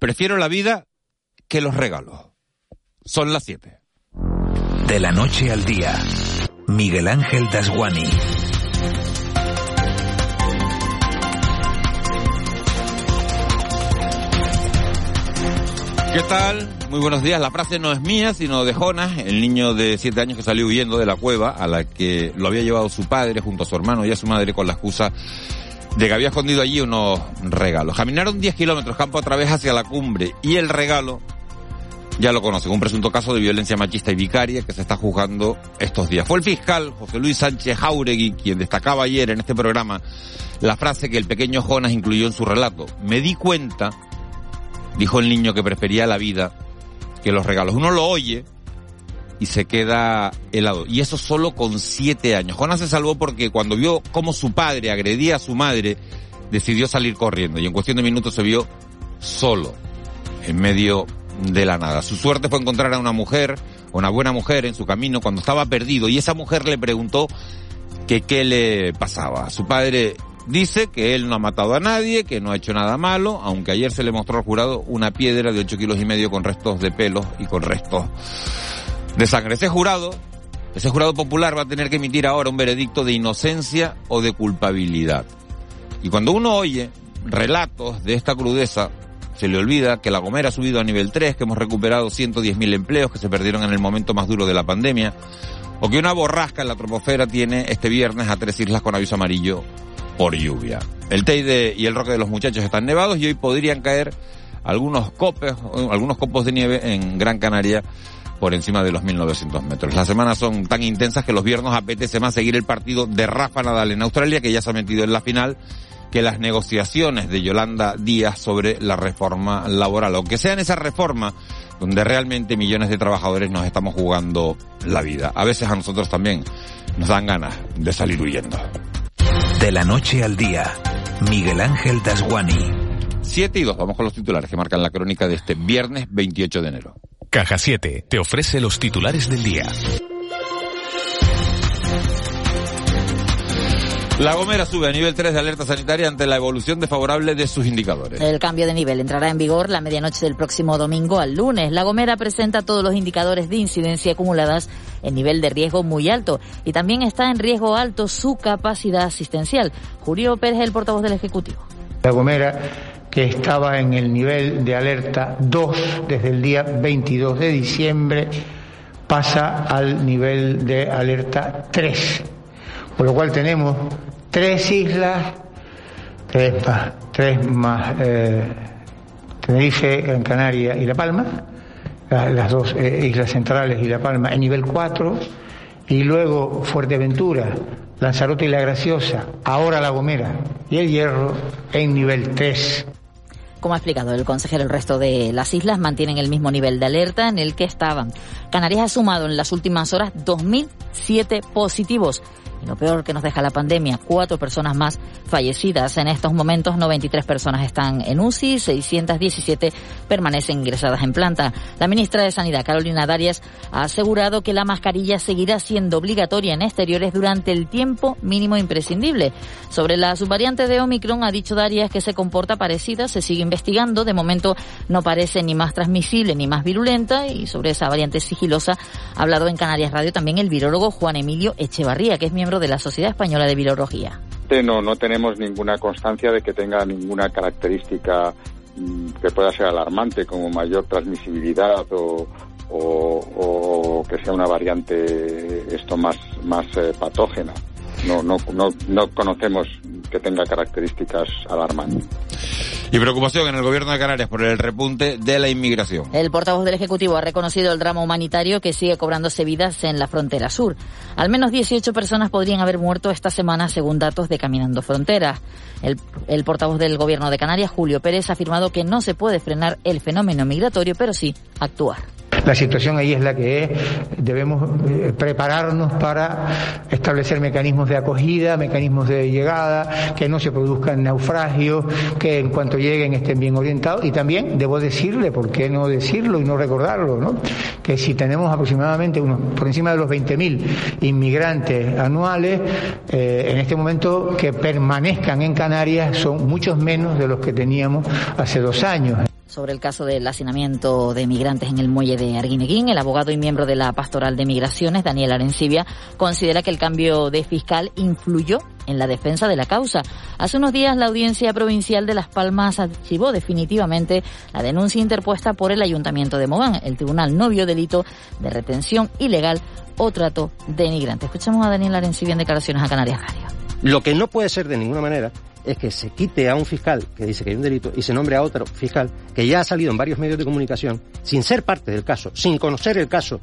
Prefiero la vida que los regalos. Son las 7. De la noche al día, Miguel Ángel Dasguani. ¿Qué tal? Muy buenos días. La frase no es mía, sino de Jonas, el niño de siete años que salió huyendo de la cueva a la que lo había llevado su padre junto a su hermano y a su madre con la excusa de que había escondido allí unos regalos. Caminaron 10 kilómetros campo a través hacia la cumbre y el regalo, ya lo conocen, un presunto caso de violencia machista y vicaria que se está juzgando estos días. Fue el fiscal José Luis Sánchez Jauregui quien destacaba ayer en este programa la frase que el pequeño Jonas incluyó en su relato. Me di cuenta dijo el niño que prefería la vida que los regalos. Uno lo oye y se queda helado. Y eso solo con siete años. Jonas se salvó porque cuando vio cómo su padre agredía a su madre, decidió salir corriendo y en cuestión de minutos se vio solo, en medio de la nada. Su suerte fue encontrar a una mujer, una buena mujer en su camino cuando estaba perdido y esa mujer le preguntó que qué le pasaba. Su padre Dice que él no ha matado a nadie, que no ha hecho nada malo, aunque ayer se le mostró al jurado una piedra de 8 kilos y medio con restos de pelos y con restos de sangre. Ese jurado, ese jurado popular va a tener que emitir ahora un veredicto de inocencia o de culpabilidad. Y cuando uno oye relatos de esta crudeza, se le olvida que La Gomera ha subido a nivel 3, que hemos recuperado 110.000 empleos que se perdieron en el momento más duro de la pandemia, o que una borrasca en la troposfera tiene este viernes a tres islas con aviso amarillo por lluvia. El Teide y el Roque de los Muchachos están nevados y hoy podrían caer algunos copes, algunos copos de nieve en Gran Canaria por encima de los 1900 metros. Las semanas son tan intensas que los viernes apetece más seguir el partido de Rafa Nadal en Australia, que ya se ha metido en la final, que las negociaciones de Yolanda Díaz sobre la reforma laboral, aunque sea en esa reforma donde realmente millones de trabajadores nos estamos jugando la vida. A veces a nosotros también nos dan ganas de salir huyendo. De la noche al día, Miguel Ángel Dasguani. 7 y 2, vamos con los titulares que marcan la crónica de este viernes 28 de enero. Caja 7 te ofrece los titulares del día. La Gomera sube a nivel 3 de alerta sanitaria ante la evolución desfavorable de sus indicadores. El cambio de nivel entrará en vigor la medianoche del próximo domingo al lunes. La Gomera presenta todos los indicadores de incidencia acumuladas en nivel de riesgo muy alto y también está en riesgo alto su capacidad asistencial. Julio Pérez, el portavoz del Ejecutivo. La Gomera que estaba en el nivel de alerta 2 desde el día 22 de diciembre, pasa al nivel de alerta 3. Por lo cual tenemos tres islas, tres más, tres más eh, Tenerife, Gran Canaria y La Palma, las dos eh, islas centrales y La Palma en nivel 4, y luego Fuerteventura, Lanzarote y La Graciosa, ahora La Gomera y El Hierro en nivel 3. Como ha explicado el consejero, el resto de las islas mantienen el mismo nivel de alerta en el que estaban. Canarias ha sumado en las últimas horas 2.007 positivos lo peor que nos deja la pandemia, cuatro personas más fallecidas. En estos momentos, 93 personas están en UCI, 617 permanecen ingresadas en planta. La ministra de Sanidad, Carolina Darias, ha asegurado que la mascarilla seguirá siendo obligatoria en exteriores durante el tiempo mínimo imprescindible. Sobre la subvariante de Omicron, ha dicho Darias que se comporta parecida, se sigue investigando. De momento no parece ni más transmisible ni más virulenta. Y sobre esa variante sigilosa ha hablado en Canarias Radio también el virólogo Juan Emilio Echevarría, que es miembro de la Sociedad Española de Virología. No, no tenemos ninguna constancia de que tenga ninguna característica mm, que pueda ser alarmante como mayor transmisibilidad o, o, que sea una variante esto más, más eh, patógena. No, no, no, no conocemos que tenga características alarmantes. Y preocupación en el gobierno de Canarias por el repunte de la inmigración. El portavoz del Ejecutivo ha reconocido el drama humanitario que sigue cobrándose vidas en la frontera sur. Al menos 18 personas podrían haber muerto esta semana según datos de Caminando Fronteras. El, el portavoz del gobierno de Canarias, Julio Pérez, ha afirmado que no se puede frenar el fenómeno migratorio, pero sí actuar. La situación ahí es la que es. Debemos eh, prepararnos para establecer mecanismos de acogida, mecanismos de llegada, que no se produzcan naufragios, que en cuanto lleguen estén bien orientados. Y también debo decirle, ¿por qué no decirlo y no recordarlo? ¿no? Que si tenemos aproximadamente unos, por encima de los 20.000 inmigrantes anuales, eh, en este momento que permanezcan en Canarias son muchos menos de los que teníamos hace dos años. Sobre el caso del hacinamiento de migrantes en el muelle de Arguineguín. El abogado y miembro de la Pastoral de Migraciones, Daniel Arencibia, considera que el cambio de fiscal influyó en la defensa de la causa. Hace unos días la Audiencia Provincial de Las Palmas archivó definitivamente la denuncia interpuesta por el Ayuntamiento de Mogán. El tribunal no vio delito de retención ilegal o trato de migrantes. Escuchamos a Daniel Arencibia en declaraciones a Canarias Radio. Lo que no puede ser de ninguna manera es que se quite a un fiscal que dice que hay un delito y se nombre a otro fiscal que ya ha salido en varios medios de comunicación sin ser parte del caso, sin conocer el caso,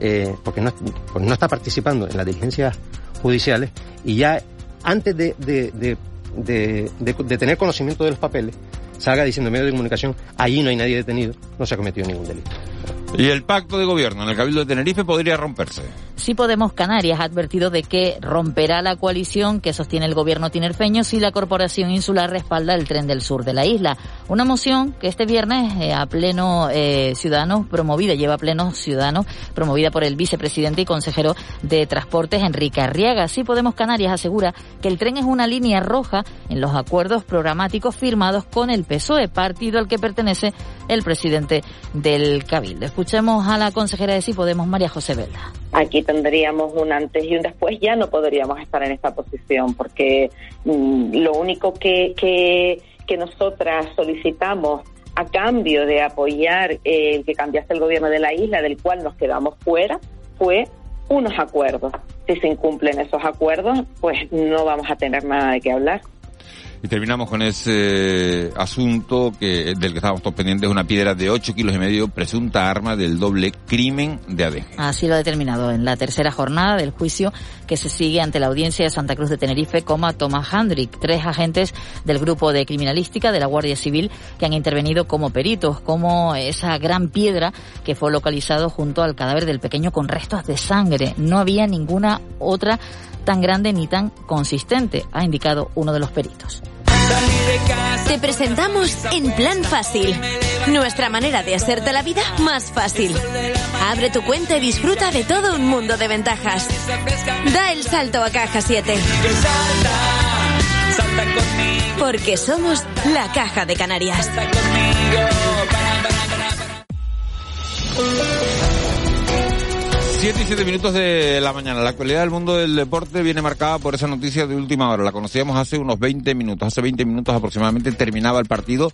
eh, porque, no, no está participando en las diligencias judiciales y ya antes de, de, de, de, tener conocimiento de los papeles salga diciendo en medios de comunicación, allí no hay nadie detenido, no se ha cometido ningún delito. Y el pacto de gobierno en el Cabildo de Tenerife podría romperse. Sí Podemos Canarias ha advertido de que romperá la coalición que sostiene el gobierno tinerfeño si la Corporación Insular respalda el tren del sur de la isla. Una moción que este viernes eh, a pleno eh, promovida, lleva a pleno ciudadanos, promovida por el vicepresidente y consejero de Transportes Enrique Arriaga. Sí Podemos Canarias asegura que el tren es una línea roja en los acuerdos programáticos firmados con el PSOE, partido al que pertenece el presidente del Cabildo. Escuchemos a la consejera de Sí Podemos, María José Vela. Aquí tendríamos un antes y un después, ya no podríamos estar en esta posición, porque mm, lo único que, que, que nosotras solicitamos a cambio de apoyar el que cambiase el gobierno de la isla, del cual nos quedamos fuera, fue unos acuerdos. Si se incumplen esos acuerdos, pues no vamos a tener nada de qué hablar. Y terminamos con ese asunto que del que estábamos todos pendientes, una piedra de 8 kilos y medio, presunta arma del doble crimen de ADG. Así lo ha determinado en la tercera jornada del juicio que se sigue ante la audiencia de Santa Cruz de Tenerife, como Thomas Handrick, tres agentes del grupo de criminalística de la Guardia Civil que han intervenido como peritos, como esa gran piedra que fue localizado junto al cadáver del pequeño con restos de sangre. No había ninguna otra tan grande ni tan consistente, ha indicado uno de los peritos. Te presentamos En Plan Fácil, nuestra manera de hacerte la vida más fácil. Abre tu cuenta y disfruta de todo un mundo de ventajas. Da el salto a Caja 7. Porque somos la Caja de Canarias. 7 y 7 minutos de la mañana. La actualidad del mundo del deporte viene marcada por esa noticia de última hora. La conocíamos hace unos 20 minutos. Hace 20 minutos aproximadamente terminaba el partido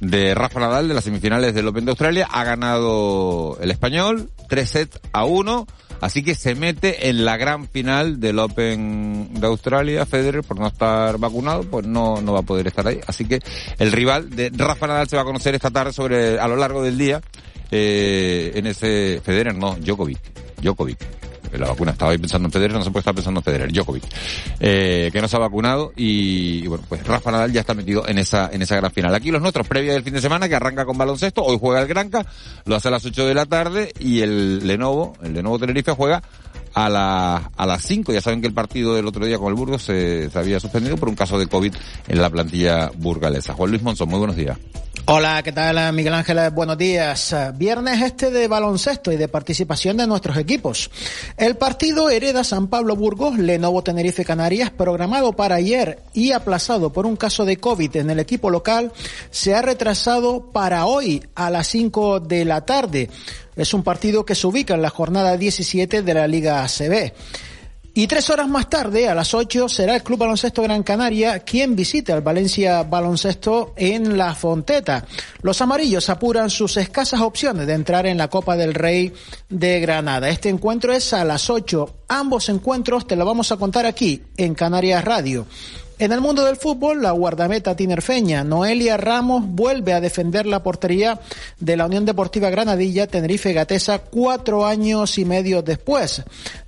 de Rafa Nadal de las semifinales del Open de Australia. Ha ganado el español 3 sets a 1. Así que se mete en la gran final del Open de Australia. Federer, por no estar vacunado, pues no, no va a poder estar ahí. Así que el rival de Rafa Nadal se va a conocer esta tarde sobre, a lo largo del día, eh, en ese Federer, no, Djokovic Djokovic. La vacuna estaba ahí pensando en Federer, no se puede estar pensando en Federer, Djokovic, eh, que no se ha vacunado y, bueno, pues Rafa Nadal ya está metido en esa, en esa gran final. Aquí los nuestros, previa del fin de semana, que arranca con baloncesto, hoy juega el Granca, lo hace a las 8 de la tarde y el Lenovo, el Lenovo Tenerife juega a, la, a las 5. Ya saben que el partido del otro día con el Burgos se, se había suspendido por un caso de COVID en la plantilla burgalesa. Juan Luis Monzón, muy buenos días. Hola, ¿qué tal Miguel Ángel? Buenos días. Viernes este de baloncesto y de participación de nuestros equipos. El partido Hereda San Pablo Burgos, Lenovo Tenerife Canarias, programado para ayer y aplazado por un caso de COVID en el equipo local, se ha retrasado para hoy a las 5 de la tarde. Es un partido que se ubica en la jornada 17 de la Liga ACB. Y tres horas más tarde, a las ocho, será el Club Baloncesto Gran Canaria quien visite al Valencia Baloncesto en La Fonteta. Los amarillos apuran sus escasas opciones de entrar en la Copa del Rey de Granada. Este encuentro es a las ocho. Ambos encuentros te lo vamos a contar aquí, en Canarias Radio. En el mundo del fútbol, la guardameta tinerfeña Noelia Ramos vuelve a defender la portería de la Unión Deportiva Granadilla Tenerife Gatesa cuatro años y medio después.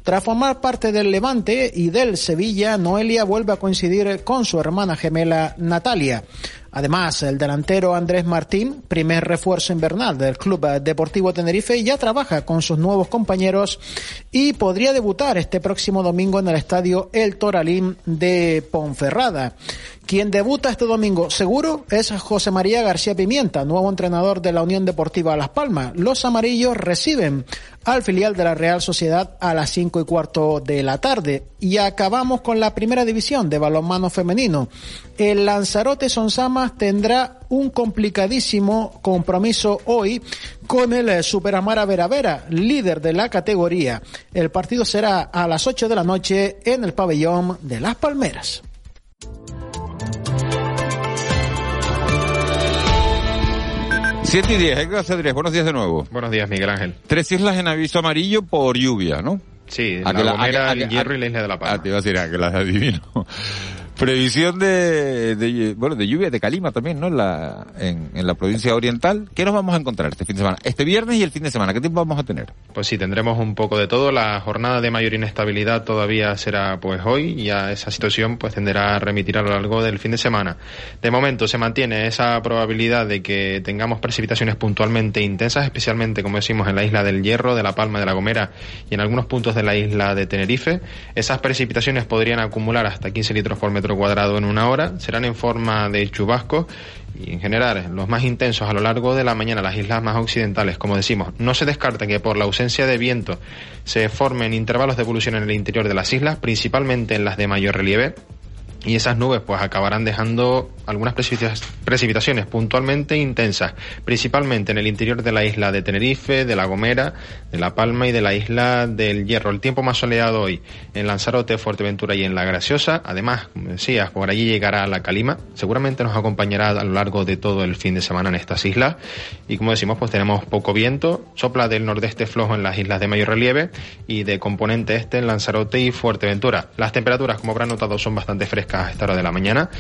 Tras formar parte del Levante y del Sevilla, Noelia vuelve a coincidir con su hermana gemela Natalia. Además, el delantero Andrés Martín, primer refuerzo invernal del Club Deportivo Tenerife, ya trabaja con sus nuevos compañeros y podría debutar este próximo domingo en el estadio El Toralín de Ponferrada. Quien debuta este domingo seguro es José María García Pimienta, nuevo entrenador de la Unión Deportiva Las Palmas. Los amarillos reciben al filial de la Real Sociedad a las 5 y cuarto de la tarde. Y acabamos con la primera división de balonmano femenino. El Lanzarote Sonsamas tendrá un complicadísimo compromiso hoy con el Superamara Veravera, líder de la categoría. El partido será a las 8 de la noche en el pabellón de Las Palmeras. Siete y diez, gracias Andrés, buenos días de nuevo. Buenos días, Miguel Ángel. Tres islas en aviso amarillo por lluvia, ¿no? Sí, A la Gomera, el Hierro y la Isla de la Palma. Ah, te iba a decir, a que las adivino. Previsión de, bueno, de lluvia de calima también, ¿no? En la, en, la provincia oriental. ¿Qué nos vamos a encontrar este fin de semana? Este viernes y el fin de semana. ¿Qué tiempo vamos a tener? Pues sí, tendremos un poco de todo. La jornada de mayor inestabilidad todavía será pues hoy y a esa situación pues tenderá a remitir a lo largo del fin de semana. De momento se mantiene esa probabilidad de que tengamos precipitaciones puntualmente intensas, especialmente como decimos en la isla del Hierro, de la Palma, de la Gomera y en algunos puntos de la isla de Tenerife. Esas precipitaciones podrían acumular hasta 15 litros por metro cuadrado en una hora. Serán en forma de chubascos y en general los más intensos a lo largo de la mañana, las islas más occidentales, como decimos. No se descarta que por la ausencia de viento se formen intervalos de evolución en el interior de las islas, principalmente en las de mayor relieve. Y esas nubes pues acabarán dejando algunas precipita- precipitaciones puntualmente intensas, principalmente en el interior de la isla de Tenerife, de La Gomera, de La Palma y de la isla del Hierro. El tiempo más soleado hoy en Lanzarote, Fuerteventura y en La Graciosa. Además, como decías, por allí llegará la calima. Seguramente nos acompañará a lo largo de todo el fin de semana en estas islas. Y como decimos, pues tenemos poco viento. Sopla del nordeste flojo en las islas de mayor relieve y de componente este en Lanzarote y Fuerteventura. Las temperaturas, como habrán notado, son bastante frescas a esta hora de la mañana.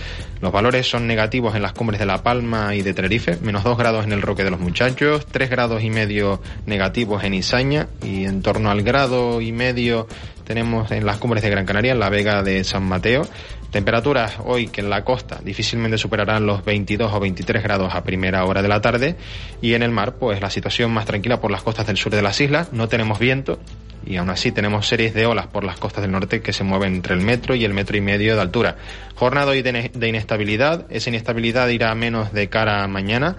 Los valores son negativos en las cumbres de La Palma y de Tenerife, menos 2 grados en el Roque de los Muchachos, 3 grados y medio negativos en Izaña y en torno al grado y medio tenemos en las cumbres de Gran Canaria, en la Vega de San Mateo. Temperaturas hoy que en la costa difícilmente superarán los 22 o 23 grados a primera hora de la tarde y en el mar pues la situación más tranquila por las costas del sur de las islas, no tenemos viento y aún así tenemos series de olas por las costas del norte que se mueven entre el metro y el metro y medio de altura. Jornada hoy de, ine- de inestabilidad, esa inestabilidad irá menos de cara a mañana,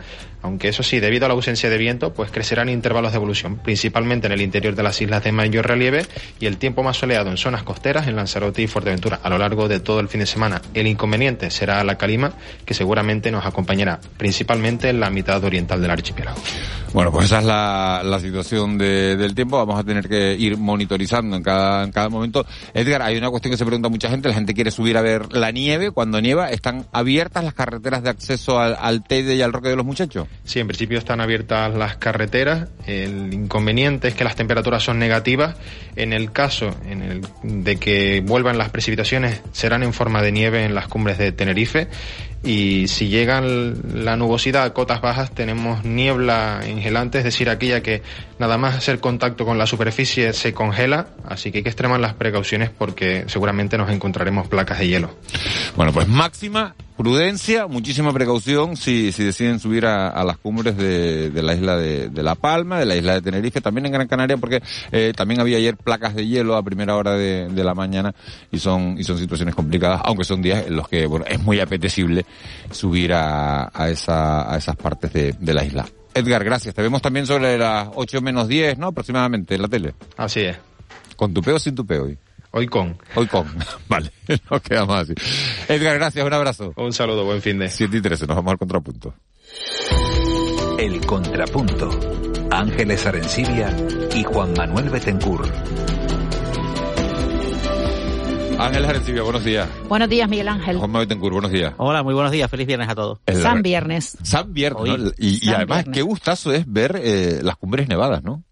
aunque eso sí, debido a la ausencia de viento, pues crecerán intervalos de evolución, principalmente en el interior de las islas de mayor relieve y el tiempo más soleado en zonas costeras, en Lanzarote y Fuerteventura, a lo largo de todo el fin de semana. El inconveniente será la calima, que seguramente nos acompañará, principalmente en la mitad oriental del archipiélago. Bueno, pues esa es la, la situación de- del tiempo. Vamos a tener que ir monitorizando en cada, en cada momento. Edgar, hay una cuestión que se pregunta mucha gente. La gente quiere subir a ver la nieve. Cuando nieva, ¿están abiertas las carreteras de acceso al, al Teide y al Roque de los Muchachos? Sí, en principio están abiertas las carreteras. El inconveniente es que las temperaturas son negativas. En el caso en el de que vuelvan las precipitaciones, serán en forma de nieve en las cumbres de Tenerife. Y si llegan la nubosidad a cotas bajas, tenemos niebla engelante, es decir, aquella que nada más hacer contacto con la superficie se congela. Así que hay que extremar las precauciones porque seguramente nos encontraremos placas de hielo. Bueno, pues máxima prudencia, muchísima precaución si, si deciden subir a, a las cumbres de, de la isla de, de La Palma, de la isla de Tenerife, también en Gran Canaria, porque eh, también había ayer placas de hielo a primera hora de, de la mañana y son, y son situaciones complicadas, aunque son días en los que bueno, es muy apetecible subir a, a, esa, a esas partes de, de la isla. Edgar, gracias. Te vemos también sobre las 8 menos 10, ¿no? Aproximadamente en la tele. Así es. ¿Con tu peo o sin tu peo hoy? Hoy con. Hoy con. Vale, nos quedamos así. Edgar, gracias, un abrazo. Un saludo, buen fin de. 7 y 13, nos vamos al contrapunto. El Contrapunto. Ángeles Arencibia y Juan Manuel Betencur. Ángel Arencibia, buenos días. Buenos días, Miguel Ángel. Juan Manuel Betancourt, buenos días. Hola, muy buenos días. Feliz viernes a todos. El- San Viernes. San Viernes, Hoy. ¿no? Y, además, Viernes. qué gustazo es ver eh, las cumbres nevadas, ¿no?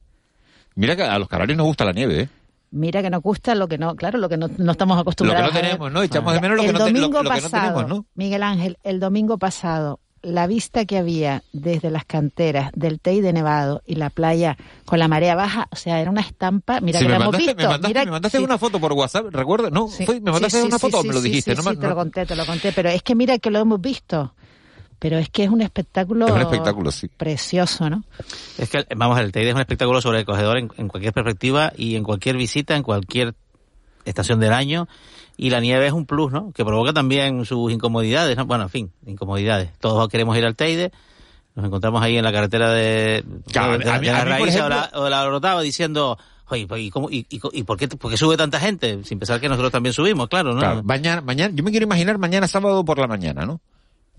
Mira que a los canarios nos gusta la nieve, ¿eh? Mira que nos gusta lo que no, claro, lo que no, no estamos Lo que acostumbrados no tenemos, ¿no? Echamos de menos lo el que, no, te- lo- domingo lo que no pasado, tenemos, ¿no? Miguel Ángel, el domingo pasado, la vista que había desde las canteras del Teide Nevado y la playa con la marea baja, o sea, era una estampa, mira Sí, que me la hemos visto. me mandaste, mira, me mandaste sí. una foto por WhatsApp, ¿recuerdas? No, Sí, fue- me mandaste una foto, me lo dijiste, no te lo conté, te lo conté, pero es que mira que lo hemos visto. Pero es que es un espectáculo, Es un espectáculo, sí. precioso, ¿no? Es que, vamos, el Teide es un espectáculo sobre el cogedor en, en cualquier perspectiva y en cualquier visita, en cualquier estación del año. Y la nieve es un plus, ¿no? Que provoca también sus incomodidades, ¿no? Bueno, en fin, incomodidades. Todos queremos ir al Teide, Nos encontramos ahí en la carretera de, Claro, de, a mí- de la a mí, por raíz ejemplo- o la, o la Orotava diciendo, oye, pues, ¿y, cómo, y, y, y por, qué, por qué sube tanta gente? Sin pensar que nosotros también subimos, claro, ¿no? Claro, mañana, mañana, yo me quiero imaginar mañana sábado por la mañana, ¿no?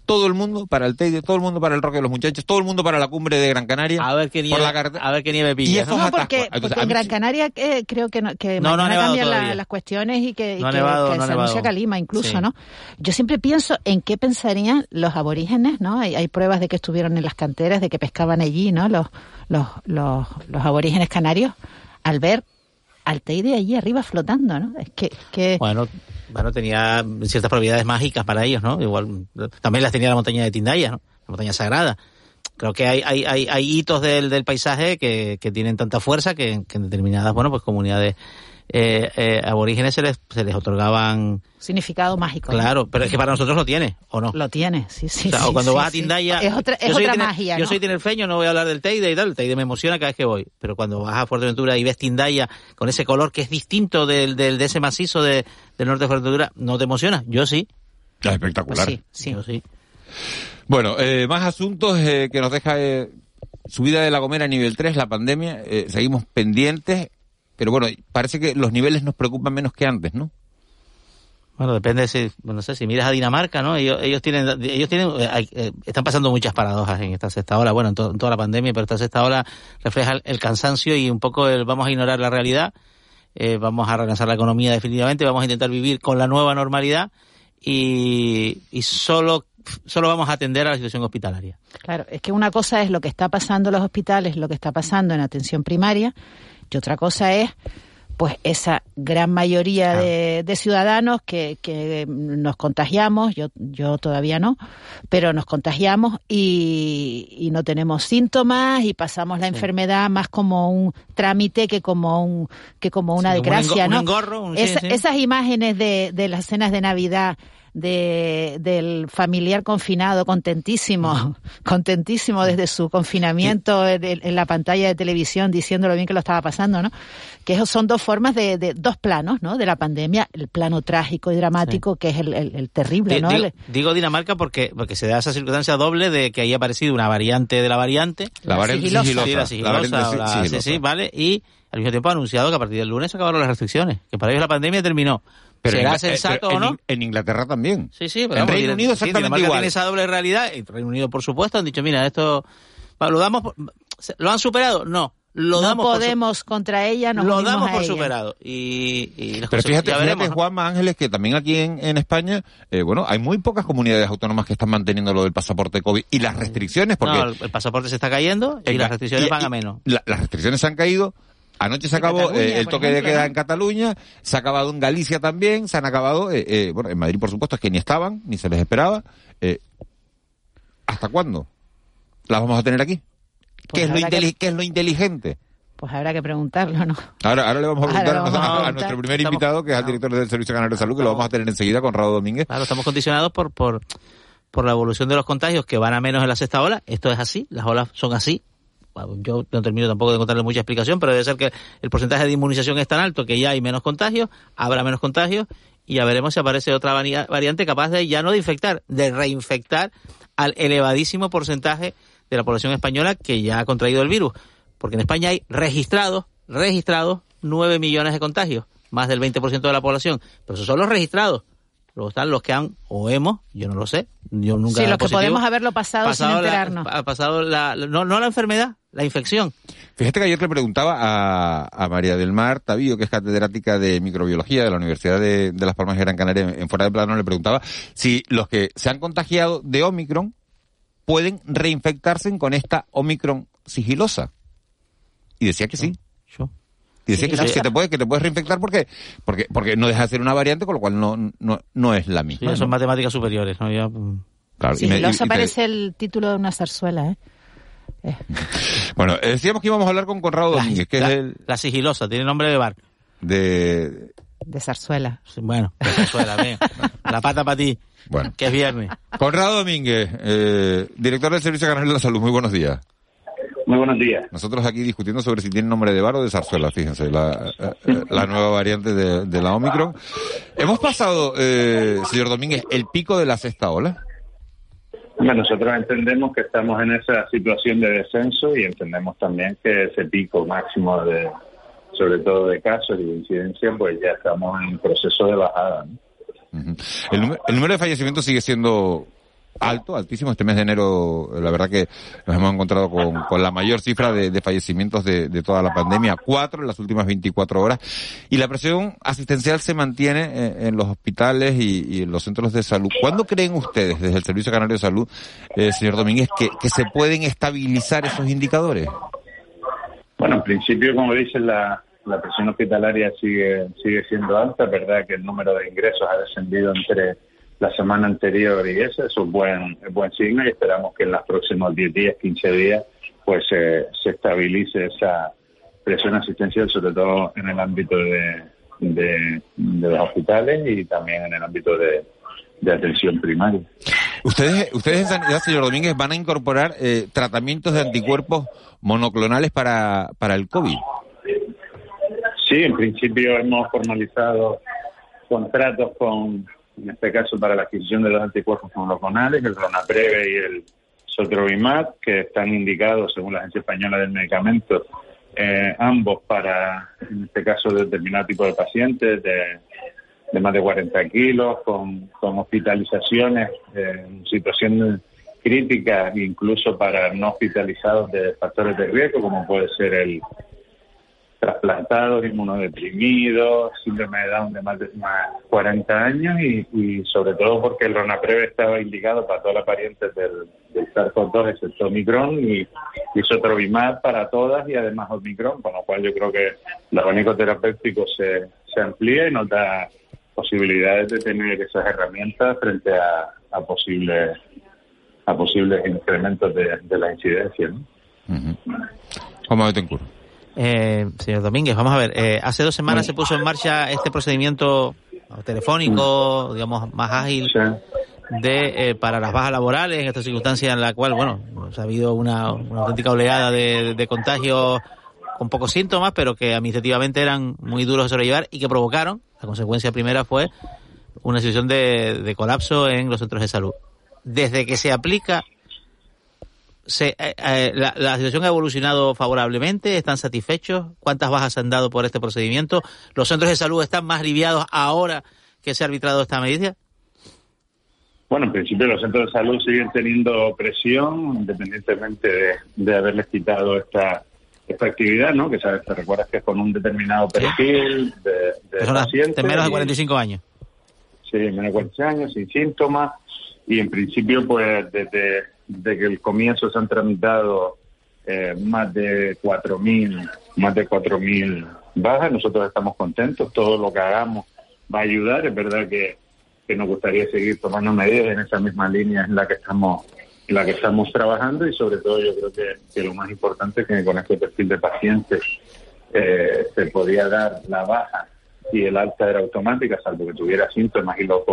Todo el mundo para el Teide, todo el mundo para el Roque de los Muchachos, todo el mundo para la cumbre de Gran Canaria. A ver qué nieve, por la carretera. a ver qué nieve Y pilla. estos ¿no? No, porque. Entonces, porque en Gran Canaria eh, creo que, no- que No, mañana cambian la- las cuestiones y que, y que- nevado, que no ha se anuncia. Calima incluso, Sí. ¿no? Yo siempre pienso en qué pensarían los aborígenes, ¿no? Hay, hay pruebas de que estuvieron en las canteras, de que pescaban allí, ¿no? Los, los, los, los aborígenes canarios al ver al Teide allí arriba flotando, ¿no? Es que, que Bueno, bueno, tenía ciertas propiedades mágicas para ellos, ¿no? Igual, también las tenía la montaña de Tindaya, ¿no? La montaña sagrada. Creo que hay, hay, hay, hay hitos del, del paisaje que, que tienen tanta fuerza que, que en determinadas, bueno, pues comunidades eh, eh, aborígenes se les, se les otorgaban, significado mágico. ¿no? claro, pero es que para nosotros lo tiene, ¿o no? Lo tiene, sí, sí. O sea, sí, o cuando sí, vas a sí. Tindaya. Es otra, es yo soy otra tine- magia. Yo ¿no? soy tinerfeño, no voy a hablar del Teide y tal. El Teide me emociona cada vez que voy. Pero cuando vas a Fuerteventura y ves Tindaya con ese color que es distinto del, del de ese macizo de, del norte de Fuerteventura, ¿no te emociona? Yo sí. Es espectacular. Pues sí, sí. Yo sí. Bueno, eh, más asuntos eh, que nos deja eh, subida de la Gomera a nivel 3, la pandemia. eh, seguimos pendientes, pero bueno, parece que los niveles nos preocupan menos que antes, ¿no? Bueno, depende si, bueno, no sé, si miras a Dinamarca, ¿no? Ellos, ellos tienen, ellos tienen, eh, hay- eh, están pasando muchas paradojas en esta sexta ola, bueno, en, to- en toda la pandemia, pero esta sexta ola refleja el, el cansancio y un poco el vamos a ignorar la realidad, eh, vamos a relanzar la economía definitivamente, vamos a intentar vivir con la nueva normalidad y, y solo, solo vamos a atender a la situación hospitalaria. Claro, es que una cosa es lo que está pasando en los hospitales, lo que está pasando en atención primaria, y otra cosa es pues esa gran mayoría de, de ciudadanos que, que nos contagiamos, yo, yo todavía no, pero nos contagiamos y, y no tenemos síntomas y pasamos la enfermedad más como un trámite que como un que como una Sí, como un desgracia, un ¿no? engorro, un- sí, Esa- sí. Esas imágenes de, de las cenas de Navidad de, del familiar confinado, contentísimo, contentísimo desde su confinamiento en, en la pantalla de televisión, diciendo lo bien que lo estaba pasando, ¿no? Que esos son dos formas de, de dos planos, ¿no? De la pandemia, el plano trágico y dramático, que es el, el- el terrible, ¿no? Digo, Dinamarca porque, porque se da esa circunstancia doble de que haya aparecido una variante de la variante. La variante sigilosa. sigilosa. Sí, la la sigilosa, variante o la- sigilosa. sí, sí, vale. Y al mismo tiempo ha anunciado que a partir del lunes se acabaron las restricciones, que para ellos la pandemia terminó. Pero ¿Será sensato eh, o en no? En Inglaterra también. Sí, sí, pero En vamos, Reino Unido exactamente igual. tiene esa doble realidad. Y Reino Unido, por supuesto, han dicho, mira, esto lo damos, por- ¿lo han superado? No, lo no damos por su- podemos contra ella, nos lo damos a por ella. superado. Y, y Pero fíjate, ya fíjate. Juanma Ángeles, que también aquí en, en España, eh, bueno, hay muy pocas comunidades autónomas que están manteniendo lo del pasaporte COVID y las restricciones, porque No, el, el pasaporte se está cayendo y en las restricciones y- van y a menos. la- las restricciones se han caído. Anoche se acabó eh, el toque de queda ¿no? en Cataluña, se ha acabado en Galicia también, se han acabado, eh, eh, bueno, en Madrid por supuesto es que ni estaban, ni se les esperaba. Eh, ¿Hasta cuándo las vamos a tener aquí? Pues ¿Qué, es lo habrá que- inteli- qué es lo inteligente? Pues habrá que preguntarlo, ¿no? Ahora, ahora le vamos a preguntar a, vamos a a- a preguntar. nuestro primer Estamos- invitado, que es el director del Servicio Canario de Salud, que lo vamos a tener enseguida, Conrado Domínguez. Claro, estamos condicionados por, por, por la evolución de los contagios que van a menos en la sexta ola. Esto es así, las olas son así. Yo no termino tampoco de contarle mucha explicación, pero debe ser que el porcentaje de inmunización es tan alto que ya hay menos contagios, habrá menos contagios y ya veremos si aparece otra vari- variante capaz de ya no de infectar, de reinfectar al elevadísimo porcentaje de la población española que ya ha contraído el virus. Porque en España hay registrados, registrados 9 millones de contagios, más del 20% de la población. Pero esos son los registrados. Luego están los que han, o hemos, yo no lo sé, yo nunca Sí, los que podemos haberlo pasado, sin la- enterarnos. ha pasado la, no, no la enfermedad, la infección. Fíjate que ayer le preguntaba a, a María del Mar Tavío, que es catedrática de microbiología de la Universidad de, de Las Palmas de Gran Canaria, en, en fuera de plano, le preguntaba si los que se han contagiado de Omicron pueden reinfectarse con esta Omicron sigilosa. Y decía que sí. Y decía que, sí, Sigilosa. que te puedes, que te puedes reinfectar porque, porque, porque no deja de ser una variante, con lo cual no, no, no es la Sí, misma. son matemáticas superiores, ¿no? Ya, mm. Claro, Sí, y me- y- los y te- aparece el título de una zarzuela, ¿eh? Bueno, eh, decíamos que íbamos a hablar con Conrado la, Domínguez, que la- es el la sigilosa, tiene nombre de bar. de, De zarzuela. Sí, Bueno, suela, venga. la pata para ti, bueno, que es viernes. Conrado Domínguez, eh, director del Servicio Canario de la Salud. Muy buenos días. Muy buenos días. Nosotros aquí discutiendo sobre si tiene nombre de bar o de zarzuela, fíjense, la, eh, eh, la nueva variante de, de la Omicron. Hemos pasado, eh, señor Domínguez, el pico de la sexta ola. Bueno, nosotros entendemos que estamos en esa situación de descenso y entendemos también que ese pico máximo de, sobre todo de casos y de incidencia, pues ya estamos en un proceso de bajada. el, número de fallecimientos sigue siendo alto, altísimo. Este mes de enero, la verdad que nos hemos encontrado con, la mayor cifra de, fallecimientos de, toda la pandemia, cuatro en las últimas 24 horas. Y la presión asistencial se mantiene eh, en, los hospitales y, en los centros de salud. ¿Cuándo creen ustedes, desde el Servicio Canario de Salud, eh, señor Domínguez, que, se pueden estabilizar esos indicadores? Bueno, en principio, como dice la, la presión hospitalaria sigue sigue siendo alta, verdad que el número de ingresos ha descendido entre la semana anterior y ese es un buen, buen signo y esperamos que en los próximos 10 días, 15 días, pues se estabilice esa presión asistencial, sobre todo en el ámbito de, de, los hospitales y también en el ámbito de, atención primaria. Ustedes, ustedes en Sanidad, señor Domínguez, van a incorporar eh, tratamientos de anticuerpos monoclonales para, para el COVID. Sí, en principio hemos formalizado contratos con en este caso para la adquisición de los anticuerpos monoclonales, el Ronapreve y el Sotrovimab, que están indicados según la Agencia Española del Medicamento, eh, ambos para, en este caso, determinado tipo de pacientes de, más de 40 kilos, con, hospitalizaciones eh, en situación crítica, incluso para no hospitalizados de factores de riesgo, como puede ser el, trasplantados, inmunodeprimidos, síndrome de Down de más de 40 años y, sobre todo porque el Ronapreve estaba indicado para todas las variantes del, del SARS-CoV-2 excepto Omicron y, y Sotrovimab para todas y además Omicron, con lo cual yo creo que el abanico terapéutico se, se amplía y nos da posibilidades de tener esas herramientas frente a, a posibles a posibles incrementos de, de la incidencia. ¿no? ¿Cómo eh, señor Domínguez, vamos a ver, eh, hace dos semanas se puso en marcha este procedimiento telefónico, digamos, más ágil de eh, para las bajas laborales en esta circunstancia en la cual, bueno, ha habido una, auténtica oleada de, contagios con pocos síntomas, pero que administrativamente eran muy duros de sobrellevar y que provocaron, la consecuencia primera fue una situación de colapso en los centros de salud. Desde que se aplica se, eh, eh, la, situación ha evolucionado favorablemente? ¿Están satisfechos? ¿Cuántas bajas han dado por este procedimiento? ¿Los centros de salud están más aliviados ahora que se ha arbitrado esta medida? Bueno, en principio los centros de salud siguen teniendo presión, independientemente de, de haberles quitado esta, esta actividad, ¿no? Que sabes, te recuerdas que es con un determinado perfil de, de pacientes. De menos de 45 años. Sí, menos de 45 años, sin síntomas. Y en principio, pues desde de que el comienzo se han tramitado eh, más de 4.000 más de 4.000 bajas. Nosotros estamos contentos, todo lo que hagamos va a ayudar. Es verdad que, que nos gustaría seguir tomando medidas en esa misma línea en la que estamos en la que estamos trabajando y sobre todo yo creo que, que lo más importante es que con este perfil de pacientes eh, se podía dar la baja y el alta era automática, salvo que tuviera síntomas y lo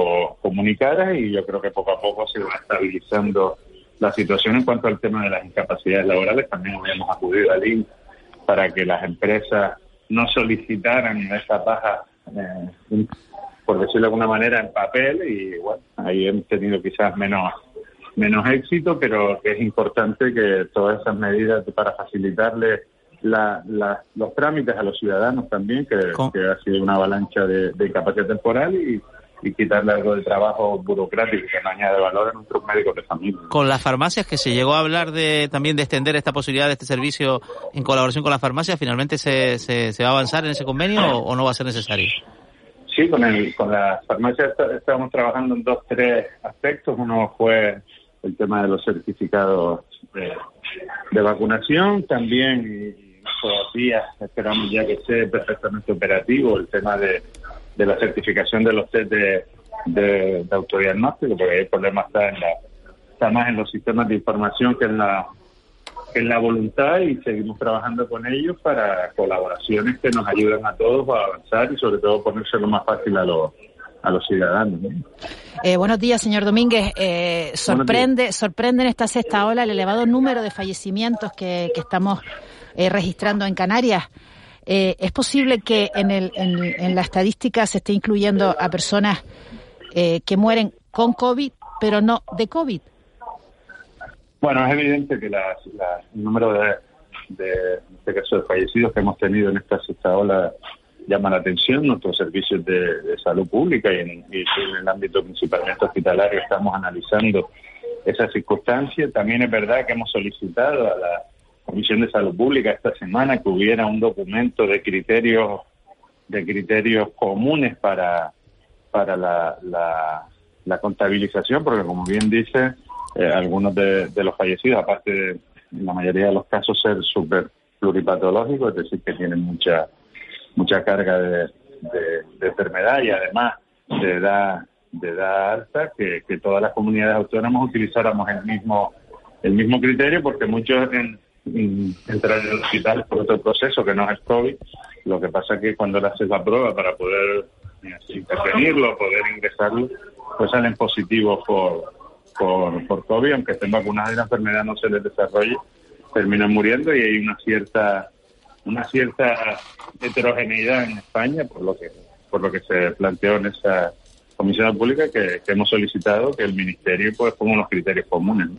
comunicara y yo creo que poco a poco se va estabilizando la situación en cuanto al tema de las incapacidades laborales, también habíamos acudido al INC para que las empresas no solicitaran esa baja, eh, por decirlo de alguna manera, en papel y bueno, ahí hemos tenido quizás menos menos éxito, pero es importante que todas esas medidas para facilitarle la, los trámites a los ciudadanos también, que, ha sido una avalancha de, de incapacidad temporal y y quitarle algo de trabajo burocrático que no añade valor a nuestros médicos de familia. Con las farmacias que se llegó a hablar de también de extender esta posibilidad de este servicio en colaboración con las farmacias, ¿finalmente se, se, va a avanzar en ese convenio o, no va a ser necesario? Sí, con, el, con las farmacias estamos trabajando en dos, tres aspectos. Uno fue el tema de los certificados de, vacunación, también y todavía esperamos ya que esté perfectamente operativo el tema de de la certificación de los test de, de, autodiagnóstico, porque el problema está, en la, está más en los sistemas de información que en la en la voluntad y seguimos trabajando con ellos para colaboraciones que nos ayuden a todos a avanzar y sobre todo ponérselo más fácil a los a los ciudadanos. Eh, buenos días, señor Domínguez. Eh, sorprende, sorprende en esta sexta ola el elevado número de fallecimientos que, que estamos eh, registrando en Canarias. Eh, ¿Es posible que en, el, en, la estadística se esté incluyendo a personas eh, que mueren con COVID, pero no de COVID? Bueno, es evidente que las, el número de, de, en este de fallecidos que hemos tenido en esta sexta ola llama la atención. Nuestros servicios de, salud pública y en, y en, el ámbito principalmente hospitalario estamos analizando esa circunstancia. También es verdad que hemos solicitado a la Comisión de Salud Pública esta semana que hubiera un documento de criterios de criterios comunes para para la, la, contabilización, porque como bien dice, eh, algunos de, los fallecidos, aparte de en la mayoría de los casos ser súper pluripatológicos, es decir, que tienen mucha mucha carga de, de, enfermedad y además de edad de edad alta, que, que todas las comunidades autónomas utilizáramos el mismo el mismo criterio, porque muchos en, entrar en el hospital por otro proceso que no es COVID. Lo que pasa es que cuando le haces la prueba para poder eh, intervenirlo, poder ingresarlo, pues salen positivos por, por, por COVID, aunque estén vacunados y la enfermedad no se les desarrolle, terminan muriendo y hay una cierta una cierta heterogeneidad en España por lo que por lo que se planteó en esa comisión pública que, hemos solicitado que el ministerio pues ponga unos criterios comunes.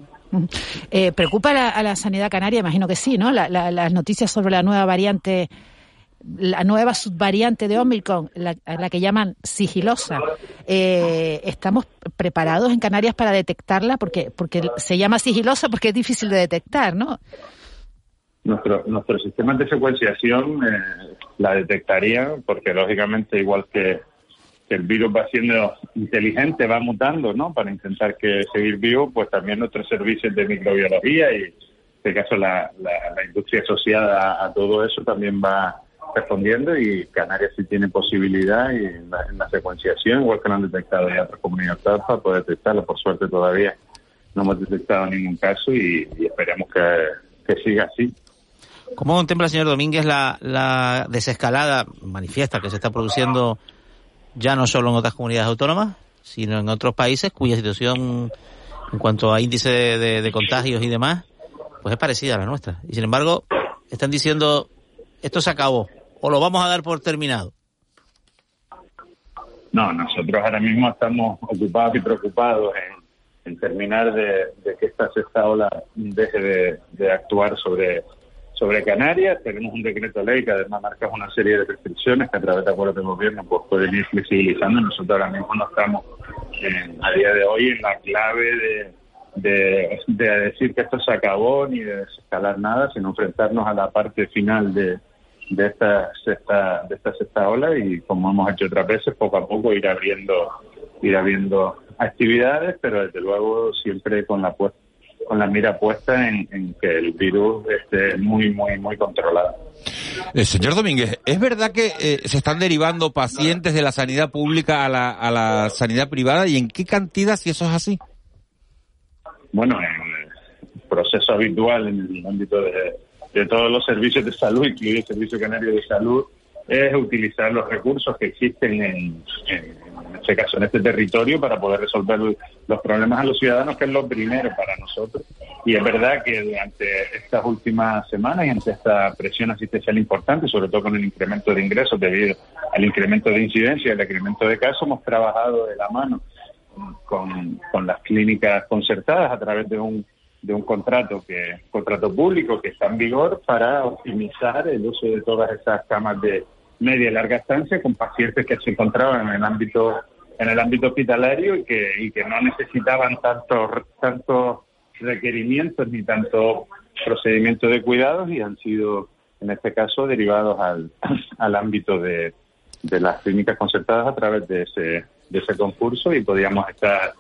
Eh, ¿Preocupa a la, sanidad canaria? Imagino que sí, ¿no? las noticias sobre la nueva variante, la nueva subvariante de Omicron, la, la que llaman sigilosa. Eh, ¿Estamos preparados en Canarias para detectarla? Porque, porque se llama sigilosa porque es difícil de detectar, ¿no? Nuestro, nuestro sistema de secuenciación eh, la detectaría porque lógicamente igual que que el virus va siendo inteligente, va mutando, ¿no? Para intentar que seguir vivo, pues también nuestros servicios de microbiología y, en este caso, la, la, industria asociada a, todo eso también va respondiendo y Canarias sí tiene posibilidad y en la, secuenciación, igual que lo han detectado ya otras comunidades para poder detectarlo. Por suerte todavía no hemos detectado ningún caso y, esperemos que, siga así. ¿Cómo contempla, señor Domínguez, la, la desescalada manifiesta que se está produciendo ya no solo en otras comunidades autónomas, sino en otros países cuya situación en cuanto a índice de, contagios y demás, pues es parecida a la nuestra. Y sin embargo, están diciendo, esto se acabó, o lo vamos a dar por terminado. No, nosotros ahora mismo estamos ocupados y preocupados en, terminar de, que esta sexta ola deje de actuar sobre sobre Canarias tenemos un decreto ley que además marca una serie de restricciones que a través de acuerdos de gobierno pues, pueden ir flexibilizando. Nosotros ahora mismo no estamos a día de hoy en la clave de, de, decir que esto se acabó ni de desescalar nada, sino enfrentarnos a la parte final de, de esta sexta, de esta sexta ola y como hemos hecho otras veces, poco a poco ir abriendo, ir abriendo actividades, pero desde luego siempre con la puesta con la mira puesta en, que el virus esté muy, muy, muy controlado. Eh, señor Domínguez, ¿es verdad que eh, se están derivando pacientes de la sanidad pública a la, a la sanidad privada y en qué cantidad si eso es así? Bueno, en el proceso habitual en el ámbito de, de todos los servicios de salud, incluido el Servicio Canario de Salud, es utilizar los recursos que existen en, en, este caso, en este territorio para poder resolver los problemas a los ciudadanos, que es lo primero para nosotros. Y es verdad que durante estas últimas semanas y ante esta presión asistencial importante, sobre todo con el incremento de ingresos debido al incremento de incidencia y al incremento de casos, hemos trabajado de la mano con, con las clínicas concertadas a través de un de un contrato que contrato público que está en vigor para optimizar el uso de todas esas camas de media y larga estancia con pacientes que se encontraban en el ámbito en el ámbito hospitalario y que, y que no necesitaban tantos tantos requerimientos ni tanto procedimientos de cuidados y han sido en este caso derivados al, al ámbito de, de las clínicas concertadas a través de ese de ese concurso y podíamos estar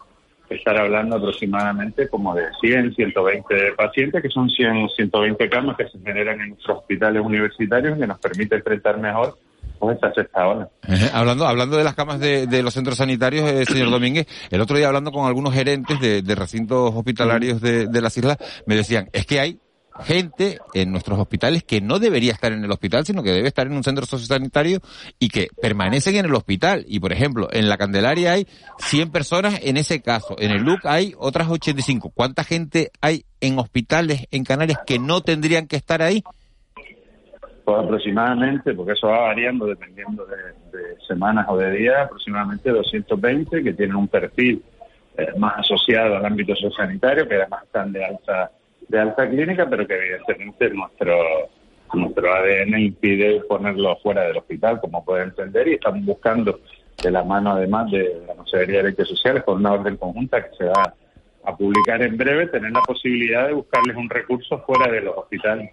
estar hablando aproximadamente como de 100, 120 pacientes, que son 100, 120 camas que se generan en nuestros hospitales universitarios que nos permite enfrentar mejor pues esta sexta hablando, hablando de las camas de, los centros sanitarios, eh, señor Domínguez, el otro día hablando con algunos gerentes de, de recintos hospitalarios de, de las islas, me decían, es que hay gente en nuestros hospitales que no debería estar en el hospital, sino que debe estar en un centro sociosanitario y que permanecen en el hospital. Y, por ejemplo, en la Candelaria hay 100 personas en ese caso. En el LUC hay otras 85. ¿Cuánta gente hay en hospitales en Canarias que no tendrían que estar ahí? Aproximadamente, porque eso va variando dependiendo de, semanas o de días, aproximadamente 220 que tienen un perfil eh, más asociados al ámbito sociosanitario, que además están de alta, de alta clínica, pero que evidentemente nuestro, nuestro ADN impide ponerlo fuera del hospital, como pueden entender, y estamos buscando de la mano además de la Consejería de Derechos Sociales con una orden conjunta que se va a publicar en breve, tener la posibilidad de buscarles un recurso fuera de los hospitales.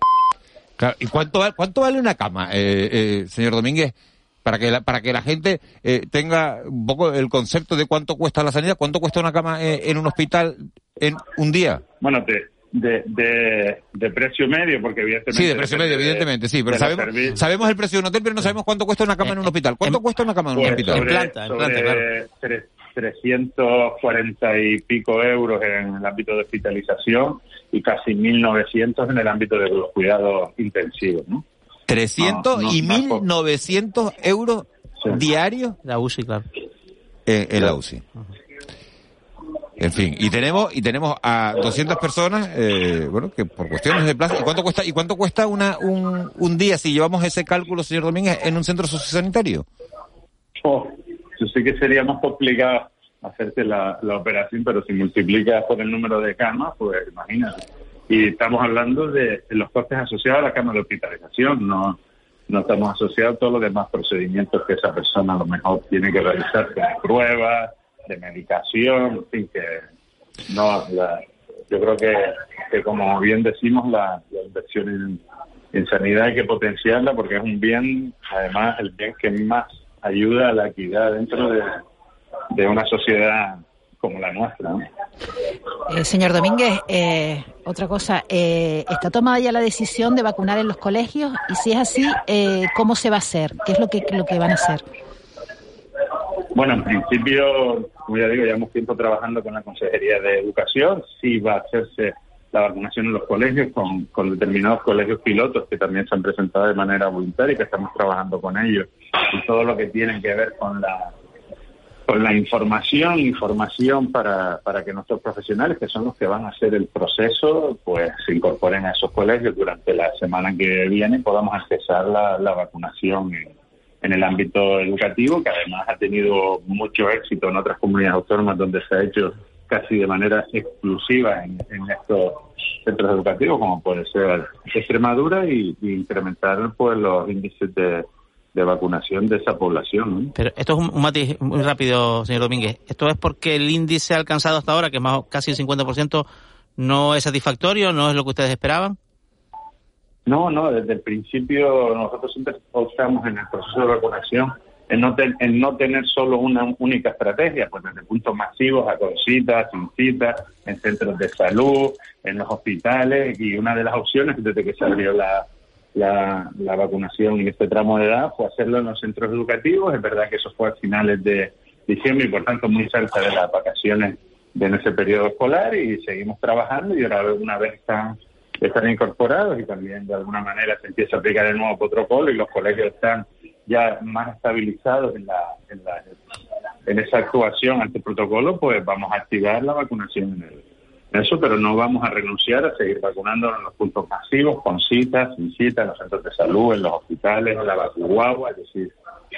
Claro, ¿Y cuánto, cuánto vale una cama, eh, eh, señor Domínguez? Para que, la, para que la gente eh, tenga un poco el concepto de cuánto cuesta la sanidad, cuánto cuesta una cama eh, en un hospital en un día. Bueno, de, de, de, de precio medio, porque evidentemente... Sí, de precio medio, de- e40, sí, pero sabemos, sabemos el precio de un hotel, pero no sabemos cuánto cuesta una cama en un hospital. ¿Cuánto cuesta una cama en un Pues hospital? sobre, sobre tre- 340 y pico euros en el ámbito de hospitalización y casi 1.900 en el ámbito de los cuidados intensivos, ¿no? 300 No, no, y tampoco. 1.900 euros diarios La UCI, claro. en, en la UCI. En fin, y tenemos y tenemos a 200 personas, eh, bueno, que por cuestiones de plaza. ¿Y cuánto cuesta y cuánto cuesta una un, un día si llevamos ese cálculo, señor Domínguez, en un centro sociosanitario? Oh, yo sé que sería más complicado hacerte la, la operación, pero si multiplicas por el número de camas, pues imagínate. Y estamos hablando de, los costes asociados a la cama de hospitalización, no, no estamos asociados a todos los demás procedimientos que esa persona a lo mejor tiene que realizar, de pruebas, de medicación, en fin, que no, la- yo creo que, que como bien decimos, la, la inversión en, en sanidad hay que potenciarla porque es un bien, además, el bien que más ayuda a la equidad dentro de, de una sociedad como la nuestra. ¿no? Eh, señor Domínguez, eh, otra cosa, eh, ¿está tomada ya la decisión de vacunar en los colegios? Y si es así, eh, ¿cómo se va a hacer? ¿Qué es lo que, lo que van a hacer? Bueno, en principio, como ya digo, llevamos tiempo trabajando con la Consejería de Educación. Sí va a hacerse la vacunación en los colegios con, con determinados colegios pilotos que también se han presentado de manera voluntaria y que estamos trabajando con ellos. Y todo lo que tiene que ver con la con la información, información para, para que nuestros profesionales, que son los que van a hacer el proceso, pues se incorporen a esos colegios durante la semana que viene y podamos accesar la, la vacunación en, en el ámbito educativo, que además ha tenido mucho éxito en otras comunidades autónomas donde se ha hecho casi de manera exclusiva en, en estos centros educativos, como puede ser Extremadura, y, y incrementar pues los índices de, de vacunación de esa población. ¿no? Pero esto es un, un matiz muy rápido, señor Domínguez. ¿Esto es porque el índice alcanzado hasta ahora, que es más casi el 50%, no es satisfactorio, no es lo que ustedes esperaban? No, no, desde el principio nosotros siempre optamos en el proceso de vacunación en no, ten- en no tener solo una única estrategia, pues desde puntos masivos a con citas, sin citas, en centros de salud, en los hospitales, y una de las opciones desde que se abrió la, la, la vacunación en este tramo de edad fue hacerlo en los centros educativos. Es verdad que eso fue a finales de diciembre y por tanto muy cerca de las vacaciones de ese periodo escolar y seguimos trabajando y ahora una vez están están incorporados y también de alguna manera se empieza a aplicar el nuevo protocolo y los colegios están ya más estabilizados en la, en la en esa actuación ante el protocolo, pues vamos a activar la vacunación en, el- eso, pero no vamos a renunciar a seguir vacunando en los puntos masivos, con citas, sin citas, en los centros de salud, en los hospitales, en la vacuagua, es decir,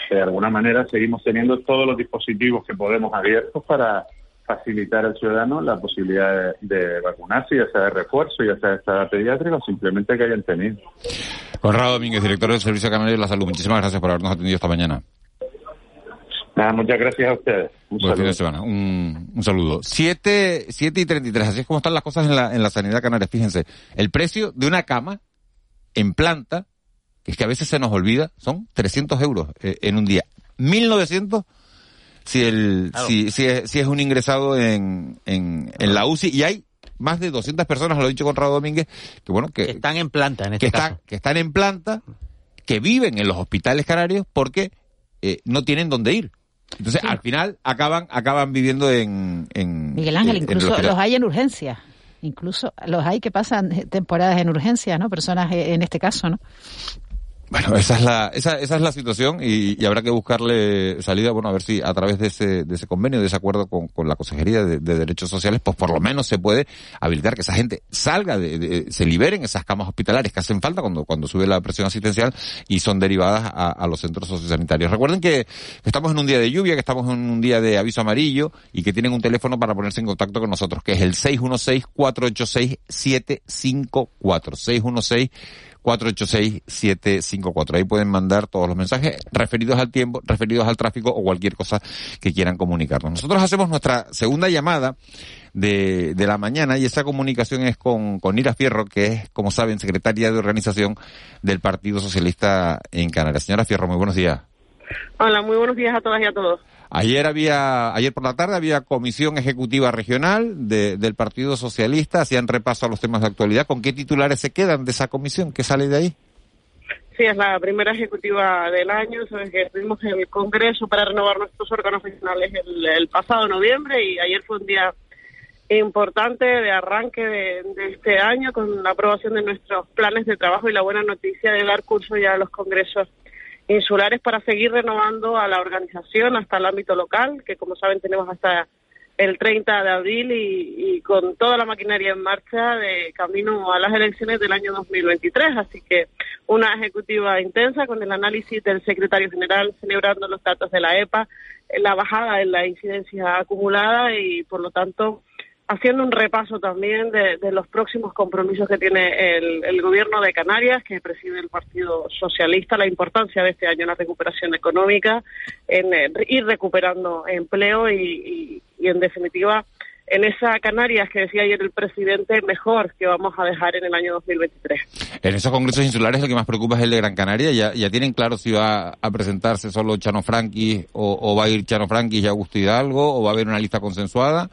de alguna manera seguimos teniendo todos los dispositivos que podemos abiertos para facilitar al ciudadano la posibilidad de, de vacunarse, ya sea de refuerzo, ya sea de estado pediátrica, o simplemente que hayan tenido. Conrado Domínguez, director del Servicio Canario de la Salud. Muchísimas gracias por habernos atendido esta mañana. Nada, muchas gracias a ustedes. Un Buen saludo. semana. Un, un saludo. 7, siete y 33. Así es como están las cosas en la, en la sanidad canaria. Fíjense, el precio de una cama en planta, que es que a veces se nos olvida, son 300 euros eh, en un día. 1900 si el, Claro. si, si, es, si es un ingresado en, en, en la UCI y hay más de 200 personas, lo ha dicho Conrado Domínguez, que bueno, que, Están en planta en este que caso. están, que están en planta, que viven en los hospitales canarios porque eh, no tienen dónde ir. Entonces, al final acaban acaban viviendo en, en Miguel Ángel, en- incluso los hay en urgencias. Incluso los hay que pasan temporadas en urgencias, ¿no? Personas eh, en este caso, ¿no? Bueno, esa es la, esa, esa es la situación y, y, habrá que buscarle salida, bueno, a ver si a través de ese, de ese convenio, de ese acuerdo con, con la Consejería de, de, Derechos Sociales, pues por lo menos se puede habilitar que esa gente salga, de, de, se liberen esas camas hospitalarias que hacen falta cuando, cuando sube la presión asistencial y son derivadas a, a los centros sociosanitarios. Recuerden que estamos en un día de lluvia, que estamos en un día de aviso amarillo y que tienen un teléfono para ponerse en contacto con nosotros, que es el 616-486-754. 616 486-754. Ahí pueden mandar todos los mensajes referidos al tiempo, referidos al tráfico o cualquier cosa que quieran comunicarnos. Nosotros hacemos nuestra segunda llamada de, de la mañana y esa comunicación es con, con Ira Fierro, que es, como saben, secretaria de organización del Partido Socialista en Canarias. Señora Fierro, muy buenos días. Hola, muy buenos días a todas y a todos. Ayer había, ayer por la tarde había comisión ejecutiva regional de, del Partido Socialista, hacían repaso a los temas de actualidad. ¿Con qué titulares se quedan de esa comisión? ¿Qué sale de ahí? Sí, es la primera ejecutiva del año. Sabes que tuvimos el Congreso para renovar nuestros órganos regionales el, pasado noviembre y ayer fue un día importante de arranque de, de, este año con la aprobación de nuestros planes de trabajo y la buena noticia de dar curso ya a los congresos insulares para seguir renovando a la organización hasta el ámbito local, que como saben tenemos hasta el 30 de abril y, y, con toda la maquinaria en marcha de camino a las elecciones del año 2023. Así que una ejecutiva intensa con el análisis del secretario general celebrando los datos de la EPA, la bajada en la incidencia acumulada y por lo tanto haciendo un repaso también de, los próximos compromisos que tiene el, el, gobierno de Canarias, que preside el Partido Socialista, la importancia de este año en la recuperación económica, en, en ir recuperando empleo y, y, en definitiva en esa Canarias que decía ayer el presidente mejor que vamos a dejar en el año 2023. En esos congresos insulares lo que más preocupa es el de Gran Canaria. ¿Ya, ya tienen claro si va a presentarse solo Chano Franqui o, o va a ir Chano Franqui y Augusto Hidalgo o va a haber una lista consensuada?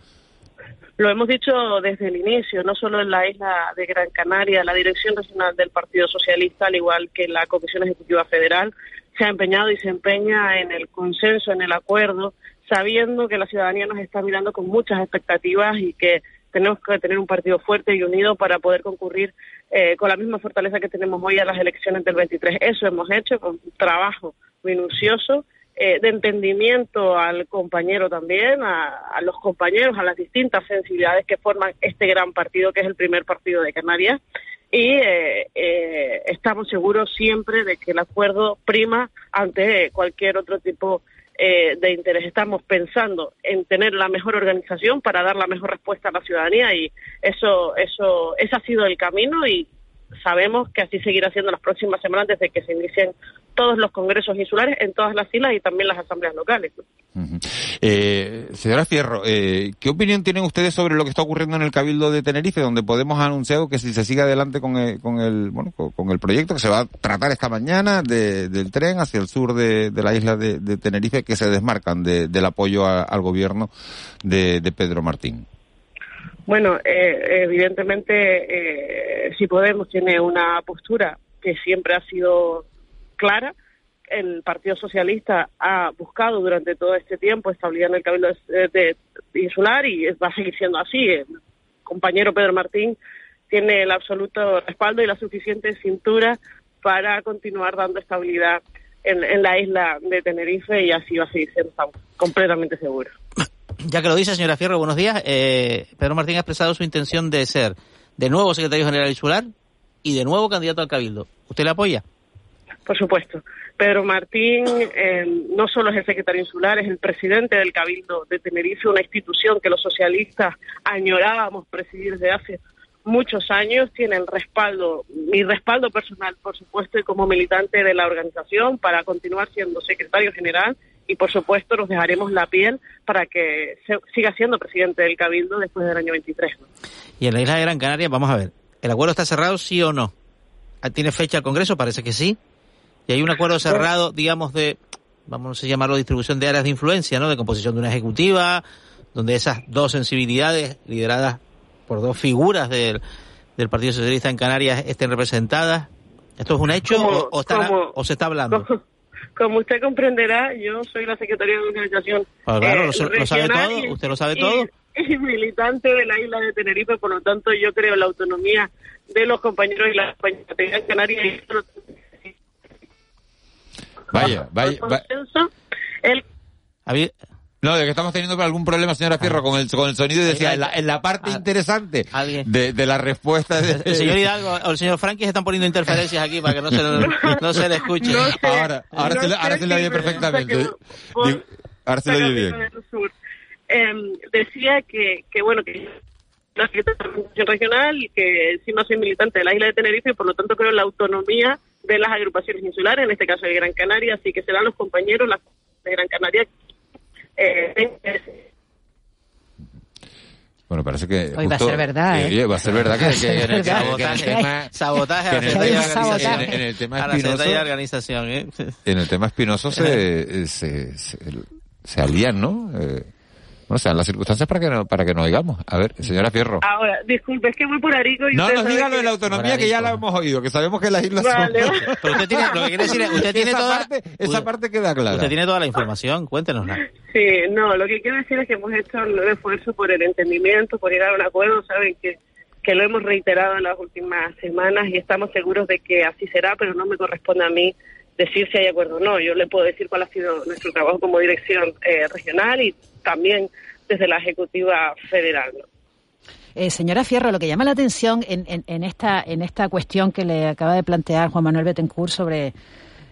Lo hemos dicho desde el inicio, no solo en la isla de Gran Canaria, la Dirección Nacional del Partido Socialista, al igual que la Comisión Ejecutiva Federal, se ha empeñado y se empeña en el consenso, en el acuerdo, sabiendo que la ciudadanía nos está mirando con muchas expectativas y que tenemos que tener un partido fuerte y unido para poder concurrir eh, con la misma fortaleza que tenemos hoy a las elecciones del 23. Eso hemos hecho con un trabajo minucioso eh, de entendimiento al compañero también, a, a, los compañeros, a las distintas sensibilidades que forman este gran partido, que es el primer partido de Canarias. Y eh, eh, estamos seguros siempre de que el acuerdo prima ante cualquier otro tipo eh, de interés. Estamos pensando en tener la mejor organización para dar la mejor respuesta a la ciudadanía y eso, eso, ese ha sido el camino y sabemos que así seguirá siendo las próximas semanas desde que se inicien todos los congresos insulares en todas las islas y también las asambleas locales. Eh, señora Fierro, eh, ¿qué opinión tienen ustedes sobre lo que está ocurriendo en el Cabildo de Tenerife, donde Podemos ha anunciado que si se sigue adelante con el, con el, bueno, con, el proyecto que se va a tratar esta mañana de, del tren hacia el sur de, de la isla de, Tenerife, que se desmarcan de, del apoyo a, al gobierno de Pedro Martín? Bueno, eh, evidentemente, eh, si Podemos tiene una postura que siempre ha sido clara. El Partido Socialista ha buscado durante todo este tiempo estabilidad en el Cabildo de, de Insular y va a seguir siendo así. El compañero Pedro Martín tiene el absoluto respaldo y la suficiente cintura para continuar dando estabilidad en, en la isla de Tenerife y así va a seguir siendo, estamos completamente seguros. Ya que lo dice, señora Fierro, buenos días. Eh, Pedro Martín ha expresado su intención de ser de nuevo secretario general insular y de nuevo candidato al Cabildo. ¿Usted le apoya? Por supuesto. Pedro Martín eh, no solo es el secretario insular, es el presidente del Cabildo de Tenerife, una institución que los socialistas añorábamos presidir desde hace muchos años, tiene el respaldo, mi respaldo personal, por supuesto, y como militante de la organización para continuar siendo secretario general y por supuesto nos dejaremos la piel para que se, siga siendo presidente del Cabildo después del año 23. ¿no? Y en la isla de Gran Canaria, vamos a ver, ¿el acuerdo está cerrado sí o no? ¿Tiene fecha el Congreso? Parece que sí. Y hay un acuerdo cerrado, digamos, de, vamos a llamarlo distribución de áreas de influencia, ¿no? De composición de una ejecutiva, donde esas dos sensibilidades lideradas por dos figuras del, del Partido Socialista en Canarias estén representadas. ¿Esto es un hecho o, o, está, o se está hablando? Como, usted comprenderá, yo soy la secretaria de organización. Pues claro, eh, lo, lo, sabe todo, y, usted lo sabe y, todo. Y militante de la isla de Tenerife, por lo tanto, yo creo en la autonomía de los compañeros y las compañeras de Canarias. Y Vaya, vaya, vaya. El no, de que estamos teniendo algún problema, señora Fierro, con el, con el sonido y decía, en la, en la parte interesante de, de la respuesta de... El señor Hidalgo o el señor Frankie se están poniendo interferencias aquí para que no se, no se le escuche. ahora ahora, se, le, ahora se le oye perfectamente. ahora se le oye bien. Eh, decía que, que, bueno, que la organización regional y que encima soy militante de la isla de Tenerife y por lo tanto creo en la autonomía de las agrupaciones insulares, en este caso de Gran Canaria, así que serán los compañeros de Gran Canaria eh, bueno, parece que. Hoy va a ser verdad, ¿eh? Va a ser verdad que, en, el, tema. Sabotaje en el tema espinoso. organización, ¿eh? En el tema espinoso se, se, se, se alían, ¿no? Eh, bueno, sean las circunstancias para que no, para que nos oigamos. A ver, señora Fierro. Ahora, disculpe, es que voy por Arico y No nos diga lo de la autonomía que ya la hemos oído, que sabemos que las islas vale. son... Pero usted tiene, lo que quiere decir es, usted tiene esa toda... Parte, esa parte queda clara. Usted tiene toda la información, cuéntenosla. Sí, no, lo que quiero decir es que hemos hecho un esfuerzo por el entendimiento, por llegar a un acuerdo, saben que que lo hemos reiterado en las últimas semanas y estamos seguros de que así será, pero no me corresponde a mí decir si hay acuerdo o no. Yo le puedo decir cuál ha sido nuestro trabajo como dirección eh, regional y también desde la Ejecutiva Federal. Eh, señora Fierro, lo que llama la atención en, en, esta, en esta cuestión que le acaba de plantear Juan Manuel Betancourt sobre,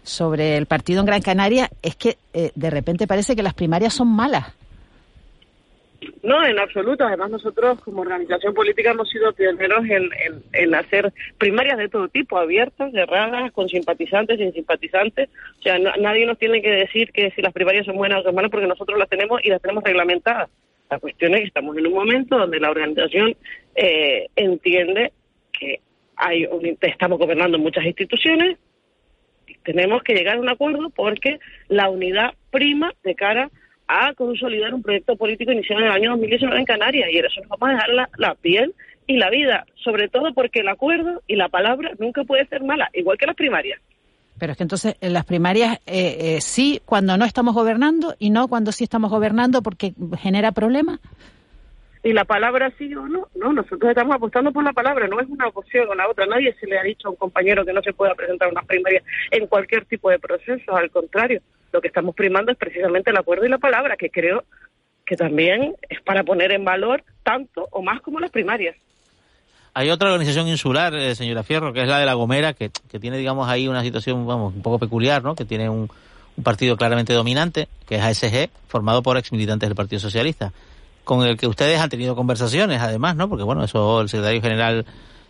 sobre el partido en Gran Canaria es que eh, de repente parece que las primarias son malas. No, en absoluto. Además, nosotros como organización política hemos sido pioneros en, hacer primarias de todo tipo, abiertas, cerradas, con simpatizantes, sin simpatizantes. O sea, nadie nos tiene que decir que si las primarias son buenas o son malas, porque nosotros las tenemos y las tenemos reglamentadas. La cuestión es que estamos en un momento donde la organización eh, entiende que hay estamos gobernando muchas instituciones y tenemos que llegar a un acuerdo porque la unidad prima de cara a consolidar un proyecto político iniciado en el año 2019 en Canarias y eso nos vamos a dejar la, la piel y la vida, sobre todo porque el acuerdo y la palabra nunca puede ser mala, igual que las primarias. Pero es que entonces en las primarias eh, eh, sí cuando no estamos gobernando y no cuando sí estamos gobernando porque genera problemas. Y la palabra sí o no, no, nosotros estamos apostando por la palabra, no es una opción o la otra. Nadie se le ha dicho a un compañero que no se pueda presentar una primaria en cualquier tipo de proceso, al contrario, lo que estamos primando es precisamente el acuerdo y la palabra, que creo que también es para poner en valor tanto o más como las primarias. Hay otra organización insular, eh, señora Fierro, que es la de La Gomera, que, tiene, digamos, ahí una situación, vamos, un poco peculiar, ¿no? Que tiene un, partido claramente dominante, que es ASG, formado por ex militantes del Partido Socialista, con el que ustedes han tenido conversaciones, además, ¿no? Porque, bueno, eso el secretario general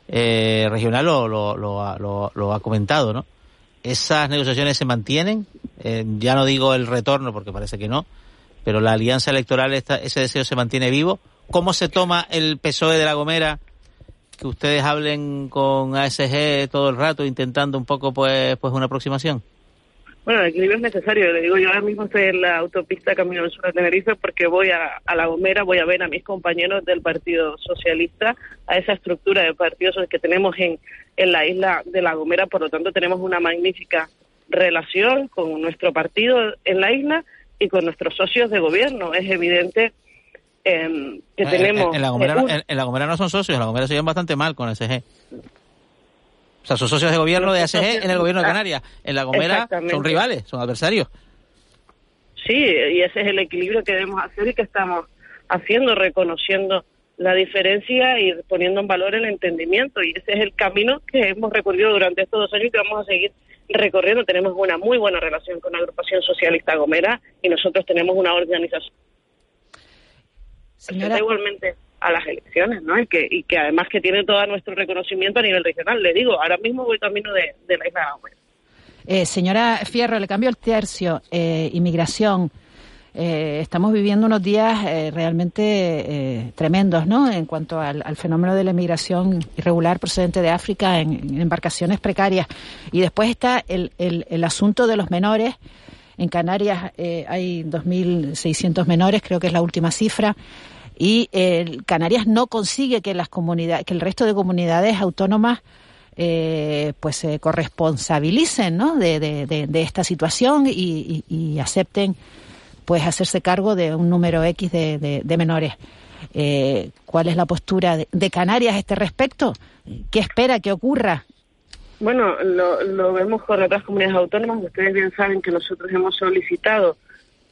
eh, regional lo, lo, lo, lo, ha comentado, ¿no? ¿Esas negociaciones se mantienen? Eh, ya no digo el retorno, porque parece que no, pero la alianza electoral, ese deseo se mantiene vivo. ¿Cómo se toma el PSOE de La Gomera que ustedes hablen con ASG todo el rato intentando un poco pues pues una aproximación? Bueno, el equilibrio es necesario. Le digo, yo ahora mismo estoy en la autopista Camino del Sur de Tenerife porque voy a, La Gomera, voy a ver a mis compañeros del Partido Socialista, a esa estructura de partidos que tenemos en, en la isla de La Gomera. Por lo tanto, tenemos una magnífica relación con nuestro partido en la isla y con nuestros socios de gobierno. Es evidente eh, que tenemos... En, la Gomera, no son socios, en la Gomera se llevan bastante mal con SG. O sea, son socios de gobierno de ASG en el gobierno de Canarias. En La Gomera son rivales, son adversarios. Sí, y ese es el equilibrio que debemos hacer y que estamos haciendo, reconociendo la diferencia y poniendo en valor el entendimiento. Y ese es el camino que hemos recorrido durante estos dos años y que vamos a seguir recorriendo. Tenemos una muy buena relación con la agrupación socialista Gomera y nosotros tenemos una organización Señora... igualmente a las elecciones, ¿no? Y que, y que además que tiene todo nuestro reconocimiento a nivel regional. Le digo, ahora mismo voy camino de, la isla de eh, señora Fierro, le cambio el tercio. Eh, inmigración. Eh, estamos viviendo unos días eh, realmente tremendos, ¿no? En cuanto al, fenómeno de la inmigración irregular procedente de África en, embarcaciones precarias. Y después está el, el, asunto de los menores. En Canarias hay 2.600 menores, creo que es la última cifra y eh, Canarias no consigue que las comunidades, que el resto de comunidades autónomas eh, pues se corresponsabilicen ¿no? de, de, esta situación y, acepten pues hacerse cargo de un número X de, menores. Eh, ¿Cuál es la postura de, Canarias a este respecto? ¿Qué espera que ocurra? Bueno, lo, lo vemos con otras comunidades autónomas. Ustedes bien saben que nosotros hemos solicitado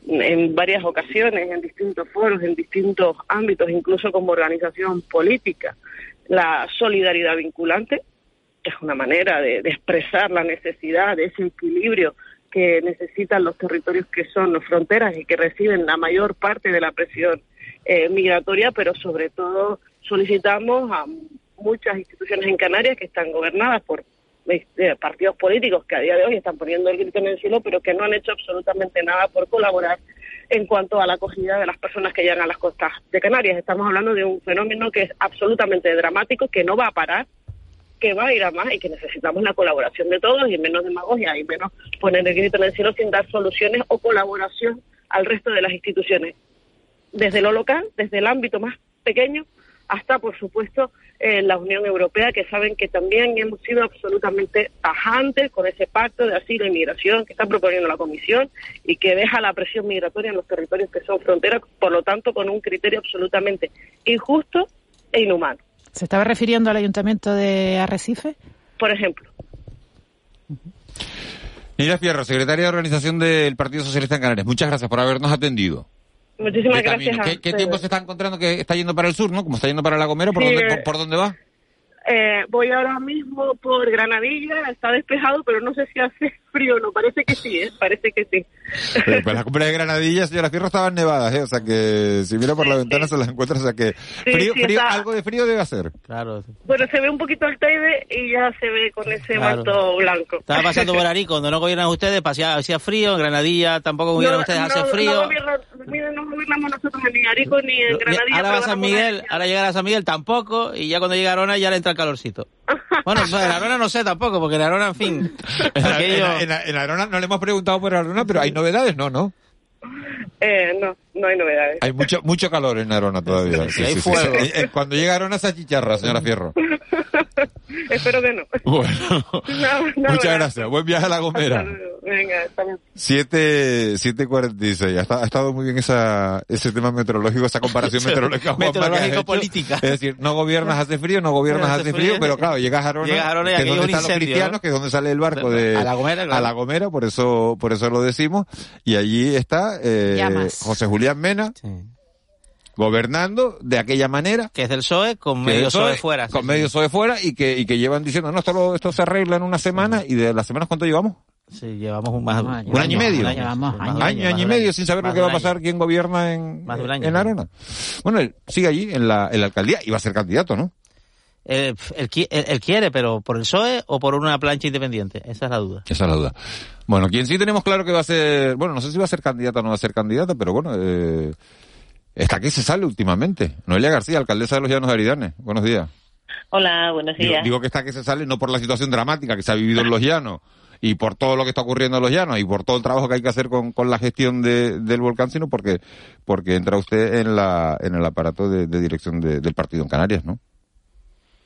en varias ocasiones, en distintos foros, en distintos ámbitos, incluso como organización política, la solidaridad vinculante, que es una manera de, de expresar la necesidad de ese equilibrio que necesitan los territorios que son las fronteras y que reciben la mayor parte de la presión eh, migratoria, pero sobre todo solicitamos a muchas instituciones en Canarias que están gobernadas por este, partidos políticos que a día de hoy están poniendo el grito en el cielo, pero que no han hecho absolutamente nada por colaborar en cuanto a la acogida de las personas que llegan a las costas de Canarias. Estamos hablando de un fenómeno que es absolutamente dramático, que no va a parar, que va a ir a más y que necesitamos la colaboración de todos y menos demagogia y menos poner el grito en el cielo sin dar soluciones o colaboración al resto de las instituciones, desde lo local, desde el ámbito más pequeño hasta, por supuesto, eh, la Unión Europea, que saben que también hemos sido absolutamente tajantes con ese pacto de asilo y migración que está proponiendo la Comisión y que deja la presión migratoria en los territorios que son fronteras, por lo tanto, con un criterio absolutamente injusto e inhumano. ¿Se estaba refiriendo al Ayuntamiento de Arrecife? Por ejemplo. Nira Fierro, secretaria de Organización del Partido Socialista en Canarias. Muchas gracias por habernos atendido. Muchísimas ¿Qué gracias. a ¿Qué, tiempo se está encontrando que está yendo para el sur, no? Como está yendo para La Gomera, ¿por, Sí, dónde, eh, por, por dónde va? Eh, voy ahora mismo por Granadilla, está despejado, pero no sé si hace frío no. Parece que sí, ¿eh? Parece que sí. Eh, pues la cumbre de Granadilla, señora Fierro, estaban nevadas, ¿eh? O sea que si mira por la ventana se las encuentra, o sea que Sí, frío, sí, frío, algo de frío debe hacer. Claro. Bueno, se ve un poquito el Teide y ya se ve con ese Claro. manto blanco. Estaba pasando por Arico, donde no gobiernan ustedes, pasía, hacía frío, en Granadilla tampoco gobiernan ustedes, hace no, frío. No, gobierna- mire, no gobernamos nosotros ni en Arico ni en Granadilla. ahora va San Miguel, ahora llegar a San Miguel tampoco, y ya cuando llega a Arona ya le entra el calorcito. Bueno, en Arona no sé tampoco, porque en Arona, en fin, En, aquello- en, en la Arona no le hemos preguntado por Arona, pero hay novedades, no, no. Eh, no, no hay novedades. Hay mucho mucho calor en Arona todavía. Sí, hay fuego. Eh, eh, Cuando llega Arona se achicharra, señora Fierro. Espero que no. Bueno, No, no, muchas no. gracias. Buen viaje a La Gomera. Hasta luego. Venga, hasta luego. 7, 7.46. Ha, ha estado muy bien esa, ese tema meteorológico, esa comparación meteorológica. Juanma, que has Meteorológico hecho. política. Es decir, no gobiernas hace frío, no gobiernas Hace hace frío, frío. pero claro, llegas a Arona, Llegas a Arona y que es donde están los cristianos, ¿no? que es donde sale el barco de... A La Gomera, claro. a La Gomera, por eso, por eso lo decimos. Y allí está, eh. José Julián Mena, gobernando de aquella manera. que es del PSOE con medio PSOE fuera. sí, Con sí. medio PSOE fuera y que, y que llevan diciendo, no, esto, lo- esto se arregla en una semana y de las semanas, ¿cuánto llevamos? Sí, llevamos un, más, Un Un año y medio. Un año, sí, año. año, y medio año. sin saber lo que va a pasar, año. quién gobierna en, Más de un año, en sí. Arona. Bueno, él sigue allí en la, en la alcaldía y va a ser candidato, ¿no? Eh, él, qui- él- él quiere, pero ¿por el PSOE o por una plancha independiente? Esa es la duda. Esa es la duda. Bueno, quien sí tenemos claro que va a ser, bueno, no sé si va a ser candidata o no va a ser candidata, pero bueno, eh, está que se sale últimamente. Noelia García, alcaldesa de los Llanos de Aridanes. Buenos días. Hola, buenos Digo, días. digo que está que se sale no por la situación dramática que se ha vivido en los Llanos y por todo lo que está ocurriendo en los Llanos y por todo el trabajo que hay que hacer con, con la gestión de- del volcán, sino porque porque entra usted en la en el aparato de, de dirección de- del partido en Canarias, ¿no?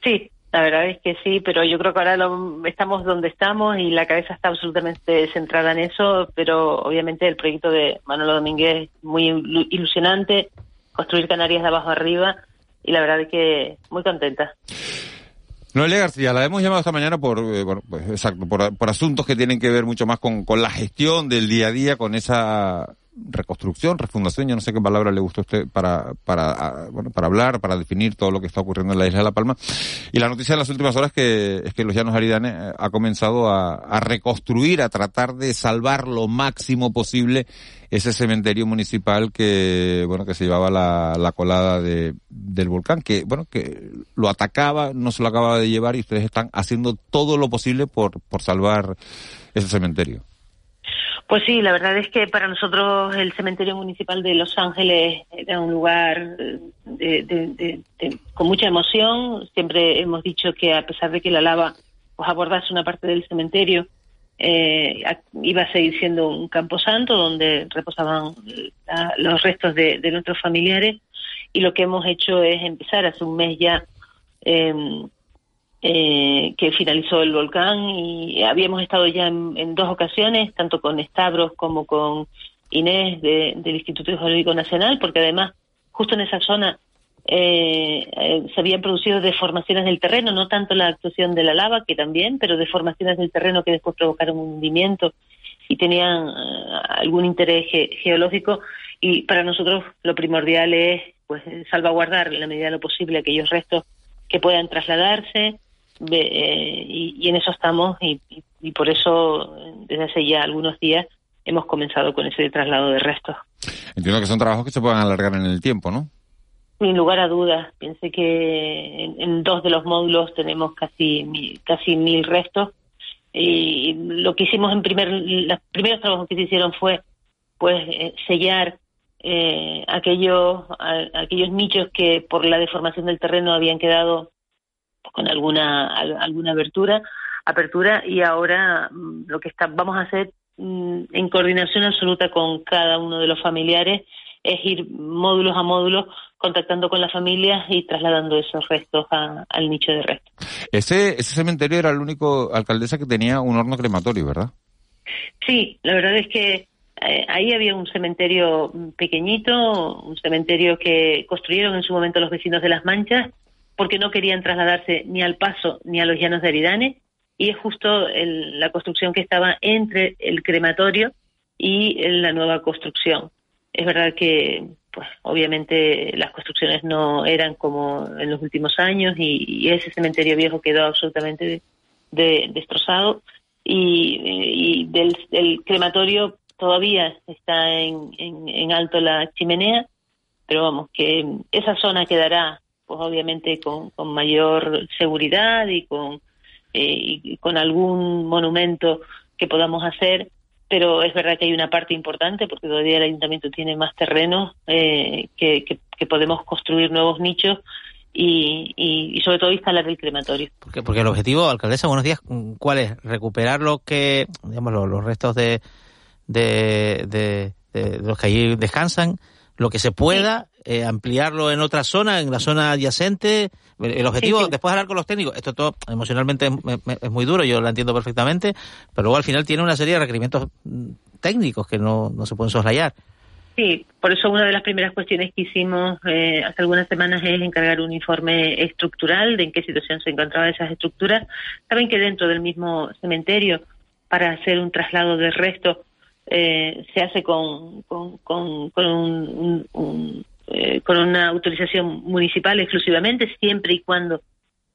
Sí, la verdad es que sí, pero yo creo que ahora lo- estamos donde estamos y la cabeza está absolutamente centrada en eso, pero obviamente el proyecto de Manolo Domínguez es muy ilu- ilusionante, construir Canarias de abajo arriba y la verdad es que muy contenta. Noelia García, la hemos llamado esta mañana por, eh, bueno, pues exacto, por, por asuntos que tienen que ver mucho más con, con la gestión del día a día, con esa reconstrucción, refundación, yo no sé qué palabra le gusta a usted para, para, ah, bueno, para hablar, para definir todo lo que está ocurriendo en la isla de La Palma. Y la noticia de las últimas horas que, es que los Llanos Aridanes eh, ha comenzado a, a reconstruir, a tratar de salvar lo máximo posible ese cementerio municipal que, bueno, que se llevaba la, la colada de, del volcán, que, bueno, que lo atacaba, no se lo acababa de llevar y ustedes están haciendo todo lo posible por, por salvar ese cementerio. Pues sí, la verdad es que para nosotros el cementerio municipal de Los Ángeles era un lugar eh, de- de- con mucha emoción. Siempre hemos dicho que a pesar de que la lava pues, abordase una parte del cementerio, eh, iba a seguir siendo un camposanto donde reposaban los restos de, nuestros familiares. Y lo que hemos hecho es empezar hace un mes ya. em, eh, que finalizó el volcán y habíamos estado ya en, dos ocasiones, tanto con Stavros como con Inés de- del Instituto Geológico Nacional, porque además justo en esa zona eh, eh, se habían producido deformaciones del terreno, no tanto la actuación de la lava, que también, pero deformaciones del terreno que después provocaron un hundimiento y tenían eh, algún interés geológico. Y para nosotros lo primordial es pues salvaguardar en la medida de lo posible aquellos restos que puedan trasladarse, y, en eso estamos y, y por eso desde hace ya algunos días hemos comenzado con ese traslado de restos. Entiendo que son trabajos que se puedan alargar en el tiempo, ¿no? Sin lugar a dudas, piense que en, dos de los módulos tenemos casi casi mil restos y lo que hicimos en primer los primeros trabajos que se hicieron fue pues eh, sellar eh, aquellos aquellos nichos que por la deformación del terreno habían quedado con alguna alguna abertura apertura y ahora mm, lo que está, vamos a hacer mm, en coordinación absoluta con cada uno de los familiares es ir módulos a módulos contactando con las familias y trasladando esos restos al nicho de restos. Ese, ese cementerio era el único alcaldesa que tenía un horno crematorio, ¿verdad? Sí, la verdad es que eh, ahí había un cementerio pequeñito, un cementerio que construyeron en su momento los vecinos de Las Manchas, porque no querían trasladarse ni al Paso ni a los Llanos de Aridane, y es justo la construcción que estaba entre el crematorio y la nueva construcción. Es verdad que pues obviamente las construcciones no eran como en los últimos años y, ese cementerio viejo quedó absolutamente destrozado y, del, crematorio todavía está en, alto la chimenea, pero vamos, que esa zona quedará pues obviamente con, mayor seguridad y con, eh, y con algún monumento que podamos hacer pero es verdad que hay una parte importante porque todavía el ayuntamiento tiene más terreno eh, que, podemos construir nuevos nichos y, sobre todo instalar el crematorio. Porque, porque el objetivo, alcaldesa, buenos días, ¿cuál es? Recuperar lo que, digamos, los, restos de, de, los que allí descansan, lo que se pueda, eh, ampliarlo en otra zona, en la zona adyacente. El objetivo, después de hablar con los técnicos, esto todo emocionalmente es, muy duro, yo lo entiendo perfectamente, pero luego al final tiene una serie de requerimientos mm, técnicos que no, no se pueden soslayar. Sí, por eso una de las primeras cuestiones que hicimos eh, hace algunas semanas es encargar un informe estructural de en qué situación se encontraban esas estructuras. Saben que dentro del mismo cementerio, para hacer un traslado de restos, eh, se hace con, con, con, un, eh, con una autorización municipal exclusivamente, siempre y cuando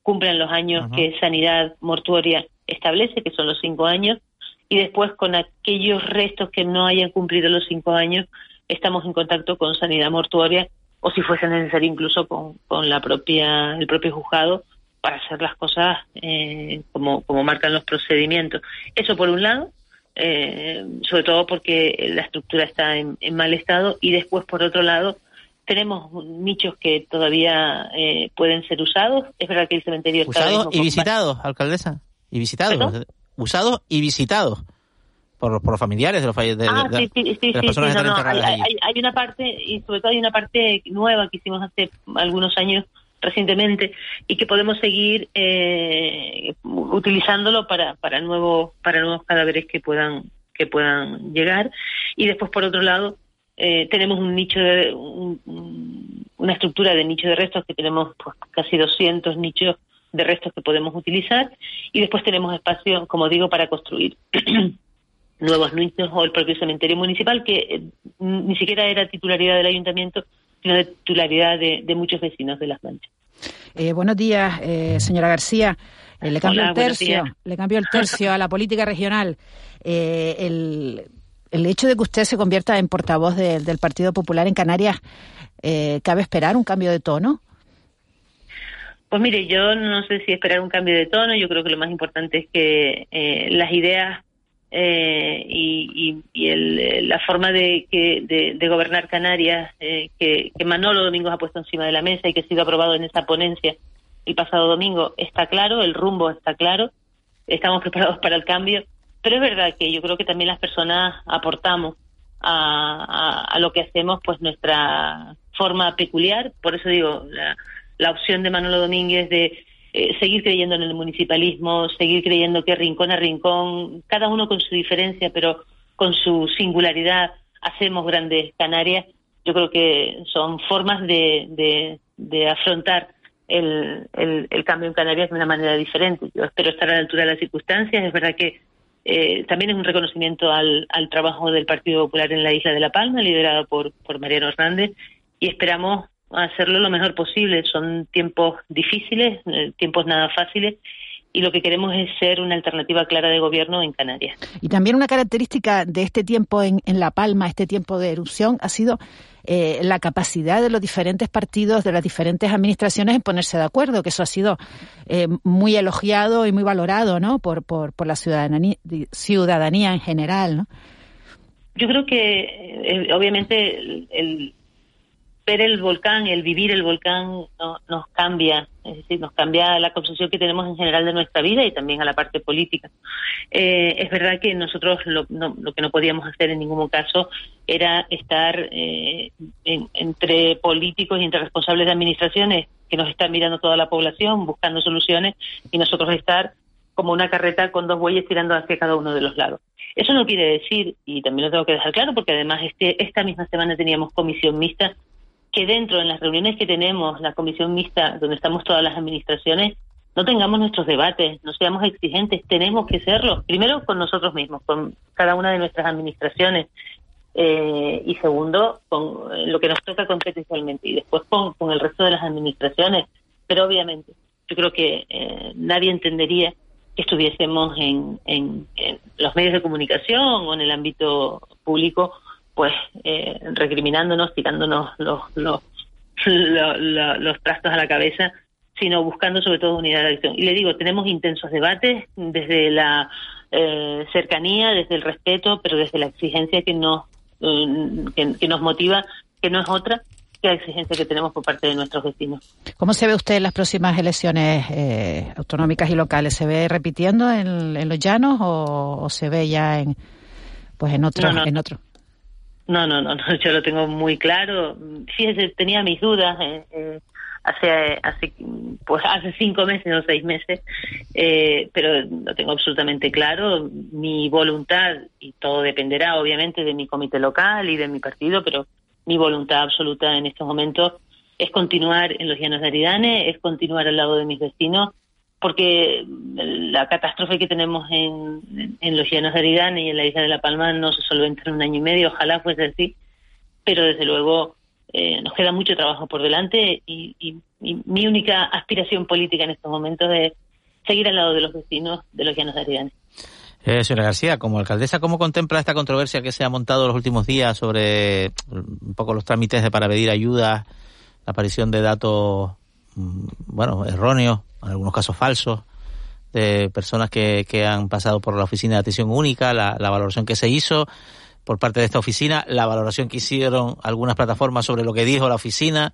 cumplan los años que Sanidad Mortuoria establece, que son los cinco años, y después con aquellos restos que no hayan cumplido los cinco años, estamos en contacto con Sanidad Mortuoria o si fuese necesario incluso con, con la propia el propio juzgado para hacer las cosas eh, como, como marcan los procedimientos. Eso por un lado, eh, sobre todo porque la estructura está en, mal estado y después por otro lado tenemos nichos que todavía eh, pueden ser usados. Es verdad que el cementerio está... Usados y visitados, alcaldesa. Y visitados. Usados y visitados por, por los familiares de los de, ah, sí, sí, sí, personas hay, una parte, y sobre todo hay una parte nueva que hicimos hace algunos años recientemente y que podemos seguir eh, utilizándolo para para nuevos para nuevos cadáveres que puedan que puedan llegar. Y después por otro lado eh, tenemos un nicho de una estructura de nicho de restos que tenemos pues, casi 200 nichos de restos que podemos utilizar. Y después tenemos espacio, como digo, para construir nuevos nichos o el propio cementerio municipal que eh, ni siquiera era titularidad del ayuntamiento, sino de titularidad de, muchos vecinos de Las Manchas. Eh, buenos días, señora García. le cambio el tercio, le cambio el tercio a la política regional. el, el hecho de que usted se convierta en portavoz del Partido Popular en Canarias, eh, ¿cabe esperar un cambio de tono? Pues mire, yo no sé si esperar un cambio de tono, yo creo que lo más importante es que eh, las ideas eh, y, la forma de, de, gobernar Canarias que, Manolo Domingos ha puesto encima de la mesa y que ha sido aprobado en esa ponencia el pasado domingo está claro, el rumbo está claro, estamos preparados para el cambio pero es verdad que yo creo que también las personas aportamos a, lo que hacemos pues nuestra forma peculiar. Por eso digo, la, opción de Manolo Domínguez de eh, seguir creyendo en el municipalismo, seguir creyendo que rincón a rincón, cada uno con su diferencia, pero con su singularidad, hacemos grandes Canarias. Yo creo que son formas de, de afrontar el, el, cambio en Canarias de una manera diferente. Yo espero estar a la altura de las circunstancias. Es verdad que eh, también es un reconocimiento al, al, trabajo del Partido Popular en la isla de La Palma, liderado por, por Mariano Hernández, y esperamos hacerlo lo mejor posible. Son tiempos difíciles, eh, tiempos nada fáciles, y lo que queremos es ser una alternativa clara de gobierno en Canarias. Y también una característica de este tiempo en, en La Palma, este tiempo de erupción, ha sido eh, la capacidad de los diferentes partidos, de las diferentes administraciones en ponerse de acuerdo, que eso ha sido eh, muy elogiado y muy valorado ¿no? por, por, por la ciudadanía, ciudadanía en general. ¿no? Yo creo que, eh, obviamente, el, ver el volcán, el vivir el volcán nos cambia, es decir, nos cambia la concepción que tenemos en general de nuestra vida y también a la parte política. Eh, es verdad que nosotros lo, que no podíamos hacer en ningún caso era estar eh, entre políticos y entre responsables de administraciones que nos están mirando toda la población buscando soluciones y nosotros estar como una carreta con dos bueyes tirando hacia cada uno de los lados. Eso no quiere decir, y también lo tengo que dejar claro, porque además este, esta misma semana teníamos comisión mixta que dentro de las reuniones que tenemos, la comisión mixta, donde estamos todas las administraciones, no tengamos nuestros debates, no seamos exigentes, tenemos que serlo. Primero con nosotros mismos, con cada una de nuestras administraciones. Eh, y segundo, con eh, lo que nos toca competencialmente. Y después con, con el resto de las administraciones. Pero obviamente, yo creo que eh, nadie entendería que estuviésemos en, en, en, los medios de comunicación o en el ámbito público pues eh, recriminándonos, tirándonos los, los, los, trastos a la cabeza, sino buscando sobre todo unidad de acción. Y le digo, tenemos intensos debates desde la eh, cercanía, desde el respeto, pero desde la exigencia que nos, mm, que, nos motiva, que no es otra que la exigencia que tenemos por parte de nuestros vecinos. ¿Cómo se ve usted en las próximas elecciones eh, autonómicas y locales? ¿Se ve repitiendo en, en los llanos o, se ve ya en pues en otro? No, no, no, yo lo tengo muy claro. Fíjese, tenía mis dudas eh, eh, hace, hace, pues hace cinco meses o seis meses, eh, pero lo tengo absolutamente claro. Mi voluntad, y todo dependerá obviamente de mi comité local y de mi partido, pero mi voluntad absoluta en estos momentos es continuar en los llanos de Aridane, es continuar al lado de mis vecinos porque la catástrofe que tenemos en, los llanos de Aridane y en la isla de La Palma no se solventa en un año y medio, ojalá fuese así, pero desde luego eh, nos queda mucho trabajo por delante y, y, mi única aspiración política en estos momentos es seguir al lado de los vecinos de los llanos de Aridane. Eh, señora García, como alcaldesa, ¿cómo contempla esta controversia que se ha montado los últimos días sobre un poco los trámites de para pedir ayuda, la aparición de datos, mm, bueno, erróneos en algunos casos falsos, de personas que, que han pasado por la oficina de atención única, la, valoración que se hizo por parte de esta oficina, la valoración que hicieron algunas plataformas sobre lo que dijo la oficina,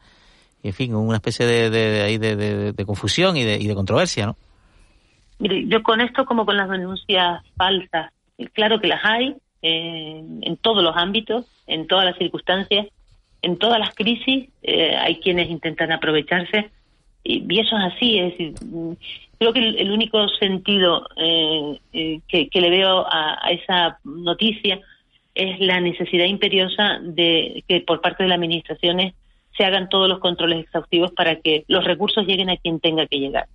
y en fin, una especie de, de, de, confusión y de, y de controversia, ¿no? Mire, yo con esto como con las denuncias falsas, claro que las hay eh, en todos los ámbitos, en todas las circunstancias, en todas las crisis, eh, hay quienes intentan aprovecharse y, eso es así, es decir, creo que el, único sentido eh, eh, que, le veo a, esa noticia es la necesidad imperiosa de que por parte de las administraciones se hagan todos los controles exhaustivos para que los recursos lleguen a quien tenga que llegar.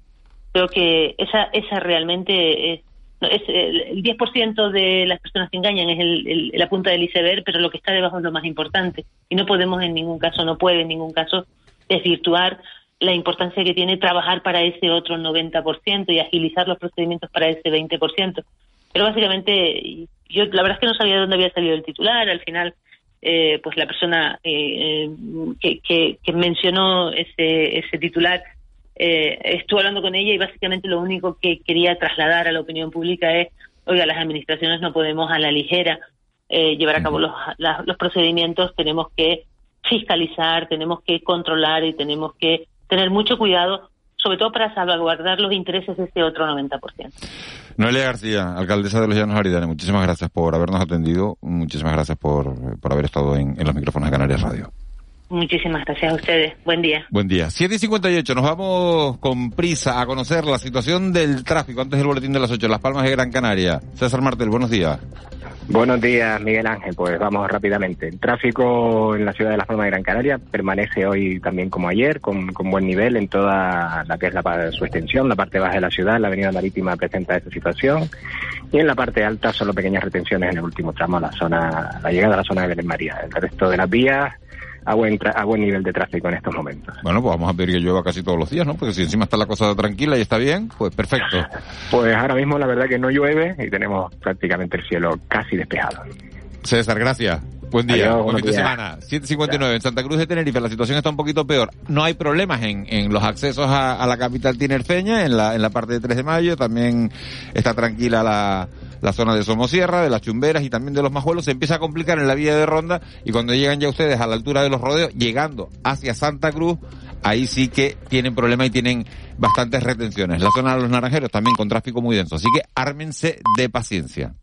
Creo que esa, esa realmente es, es el 10% de las personas que engañan es el, la punta del iceberg, pero lo que está debajo es lo más importante. Y no podemos en ningún caso, no puede en ningún caso desvirtuar la importancia que tiene trabajar para ese otro 90% y agilizar los procedimientos para ese 20%. Pero básicamente, yo la verdad es que no sabía de dónde había salido el titular. Al final, eh, pues la persona eh, que, que, mencionó ese, ese titular eh, estuvo hablando con ella y básicamente lo único que quería trasladar a la opinión pública es, oiga, las administraciones no podemos a la ligera llevar a cabo los, los procedimientos, tenemos que fiscalizar, tenemos que controlar y tenemos que tener mucho cuidado, sobre todo para salvaguardar los intereses de ese otro 90%. Noelia García, alcaldesa de los Llanos Aridane, muchísimas gracias por habernos atendido, muchísimas gracias por, por haber estado en, los micrófonos de Canarias Radio. Muchísimas gracias a ustedes. Buen día. Buen día. 7 y 58. Nos vamos con prisa a conocer la situación del tráfico antes del boletín de las 8 Las Palmas de Gran Canaria. César Martel, buenos días. Buenos días, Miguel Ángel. Pues vamos rápidamente. El tráfico en la ciudad de La Palma de Gran Canaria permanece hoy también como ayer, con, buen nivel en toda la que es la, su extensión. La parte baja de la ciudad, la avenida marítima presenta esta situación. Y en la parte alta solo pequeñas retenciones en el último tramo, la zona, la llegada a la zona de Belén María. El resto de las vías a buen, a buen nivel de tráfico en estos momentos. Bueno, pues vamos a pedir que llueva casi todos los días, ¿no? Porque si encima está la cosa tranquila y está bien, pues perfecto. Pues ahora mismo la verdad que no llueve y tenemos prácticamente el cielo casi despejado. César, gracias. Buen día, buen fin de semana. 7.59 en Santa Cruz de Tenerife, la situación está un poquito peor. No hay problemas en, en los accesos a, la capital tinerfeña, en la, en la parte de 3 de mayo, también está tranquila la, la zona de Somosierra, de las Chumberas y también de los Majuelos, se empieza a complicar en la vía de ronda y cuando llegan ya ustedes a la altura de los rodeos, llegando hacia Santa Cruz, ahí sí que tienen problemas y tienen bastantes retenciones. La zona de los Naranjeros también con tráfico muy denso, así que ármense de paciencia.